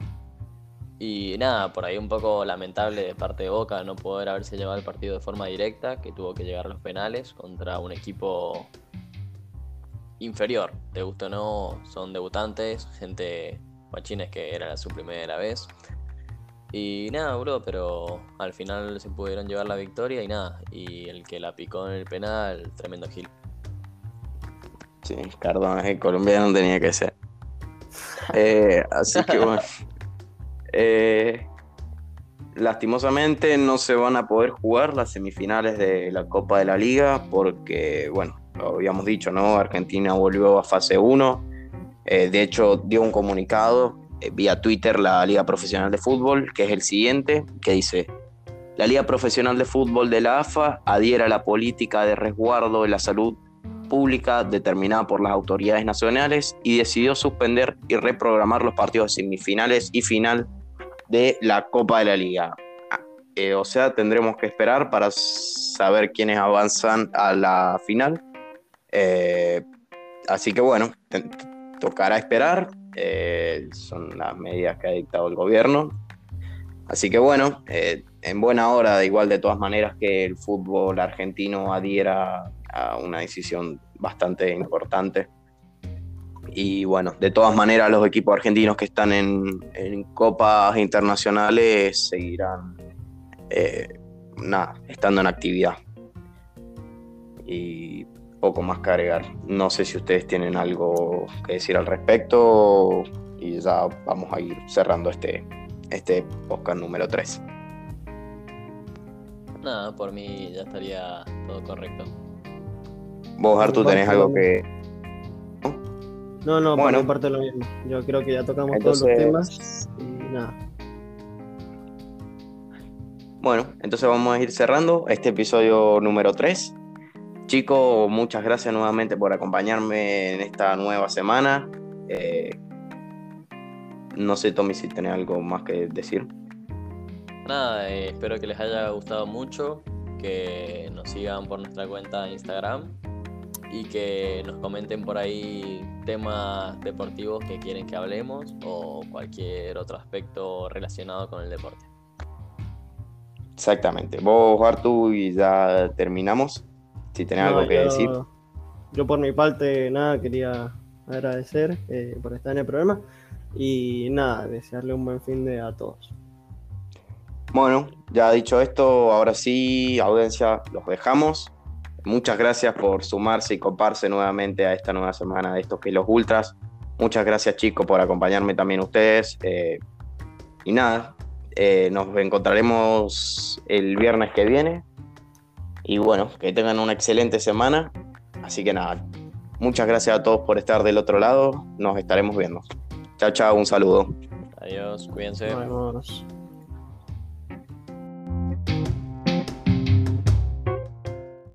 Speaker 3: Y nada, por ahí un poco lamentable de parte de Boca no poder haberse llevado el partido de forma directa, que tuvo que llegar a los penales contra un equipo inferior. Te gustó o no, son debutantes, gente guachines que era su primera vez. Y nada, bro, pero al final se pudieron llevar la victoria y nada. Y el que la picó en el penal, tremendo Gil.
Speaker 1: Sí, Cardona, el colombiano tenía que ser. [laughs] Eh, así que bueno. Eh, lastimosamente no se van a poder jugar las semifinales de la Copa de la Liga porque, bueno, lo habíamos dicho, ¿no? Argentina volvió a fase 1. Eh, de hecho, dio un comunicado vía Twitter la Liga Profesional de Fútbol, que es el siguiente, que dice, la Liga Profesional de Fútbol de la AFA adhiere a la política de resguardo de la salud pública determinada por las autoridades nacionales y decidió suspender y reprogramar los partidos semifinales y final de la Copa de la Liga. Ah, eh, o sea, tendremos que esperar para saber quiénes avanzan a la final. Eh, así que bueno, tocará esperar. Eh, son las medidas que ha dictado el gobierno. Así que bueno, en buena hora, igual de todas maneras que el fútbol argentino adhiera una decisión bastante importante. Y bueno, de todas maneras los equipos argentinos que están en, copas internacionales seguirán eh, estando en actividad. Y poco más que agregar. No sé si ustedes tienen algo que decir al respecto y ya vamos a ir cerrando este, este podcast número 3.
Speaker 3: Nada, por mí ya estaría todo correcto.
Speaker 1: Vos, Artu, tenés algo que.
Speaker 2: No, no, bueno. por parte lo mismo. Yo creo que ya tocamos todos los temas y nada.
Speaker 1: Bueno, entonces vamos a ir cerrando este episodio número 3. Chicos, muchas gracias nuevamente por acompañarme en esta nueva semana. Eh, no sé, Tommy, si tenés algo más que decir.
Speaker 3: Nada, eh, espero que les haya gustado mucho, que nos sigan por nuestra cuenta de Instagram y que nos comenten por ahí temas deportivos que quieren que hablemos o cualquier otro aspecto relacionado con el deporte.
Speaker 1: Exactamente. Vos, Artu, y ya terminamos. Si tenés algo que decir.
Speaker 2: Yo por mi parte, nada, quería agradecer eh, por estar en el programa y nada, desearle un buen fin de a todos.
Speaker 1: Bueno, ya dicho esto, ahora sí, audiencia, los dejamos. Muchas gracias por sumarse y coparse nuevamente a esta nueva semana de estos que los ultras. Muchas gracias chicos por acompañarme también ustedes. Eh, y nada, eh, nos encontraremos el viernes que viene. Y bueno, que tengan una excelente semana. Así que nada, muchas gracias a todos por estar del otro lado. Nos estaremos viendo. Chao, chao, un saludo.
Speaker 3: Adiós, cuídense.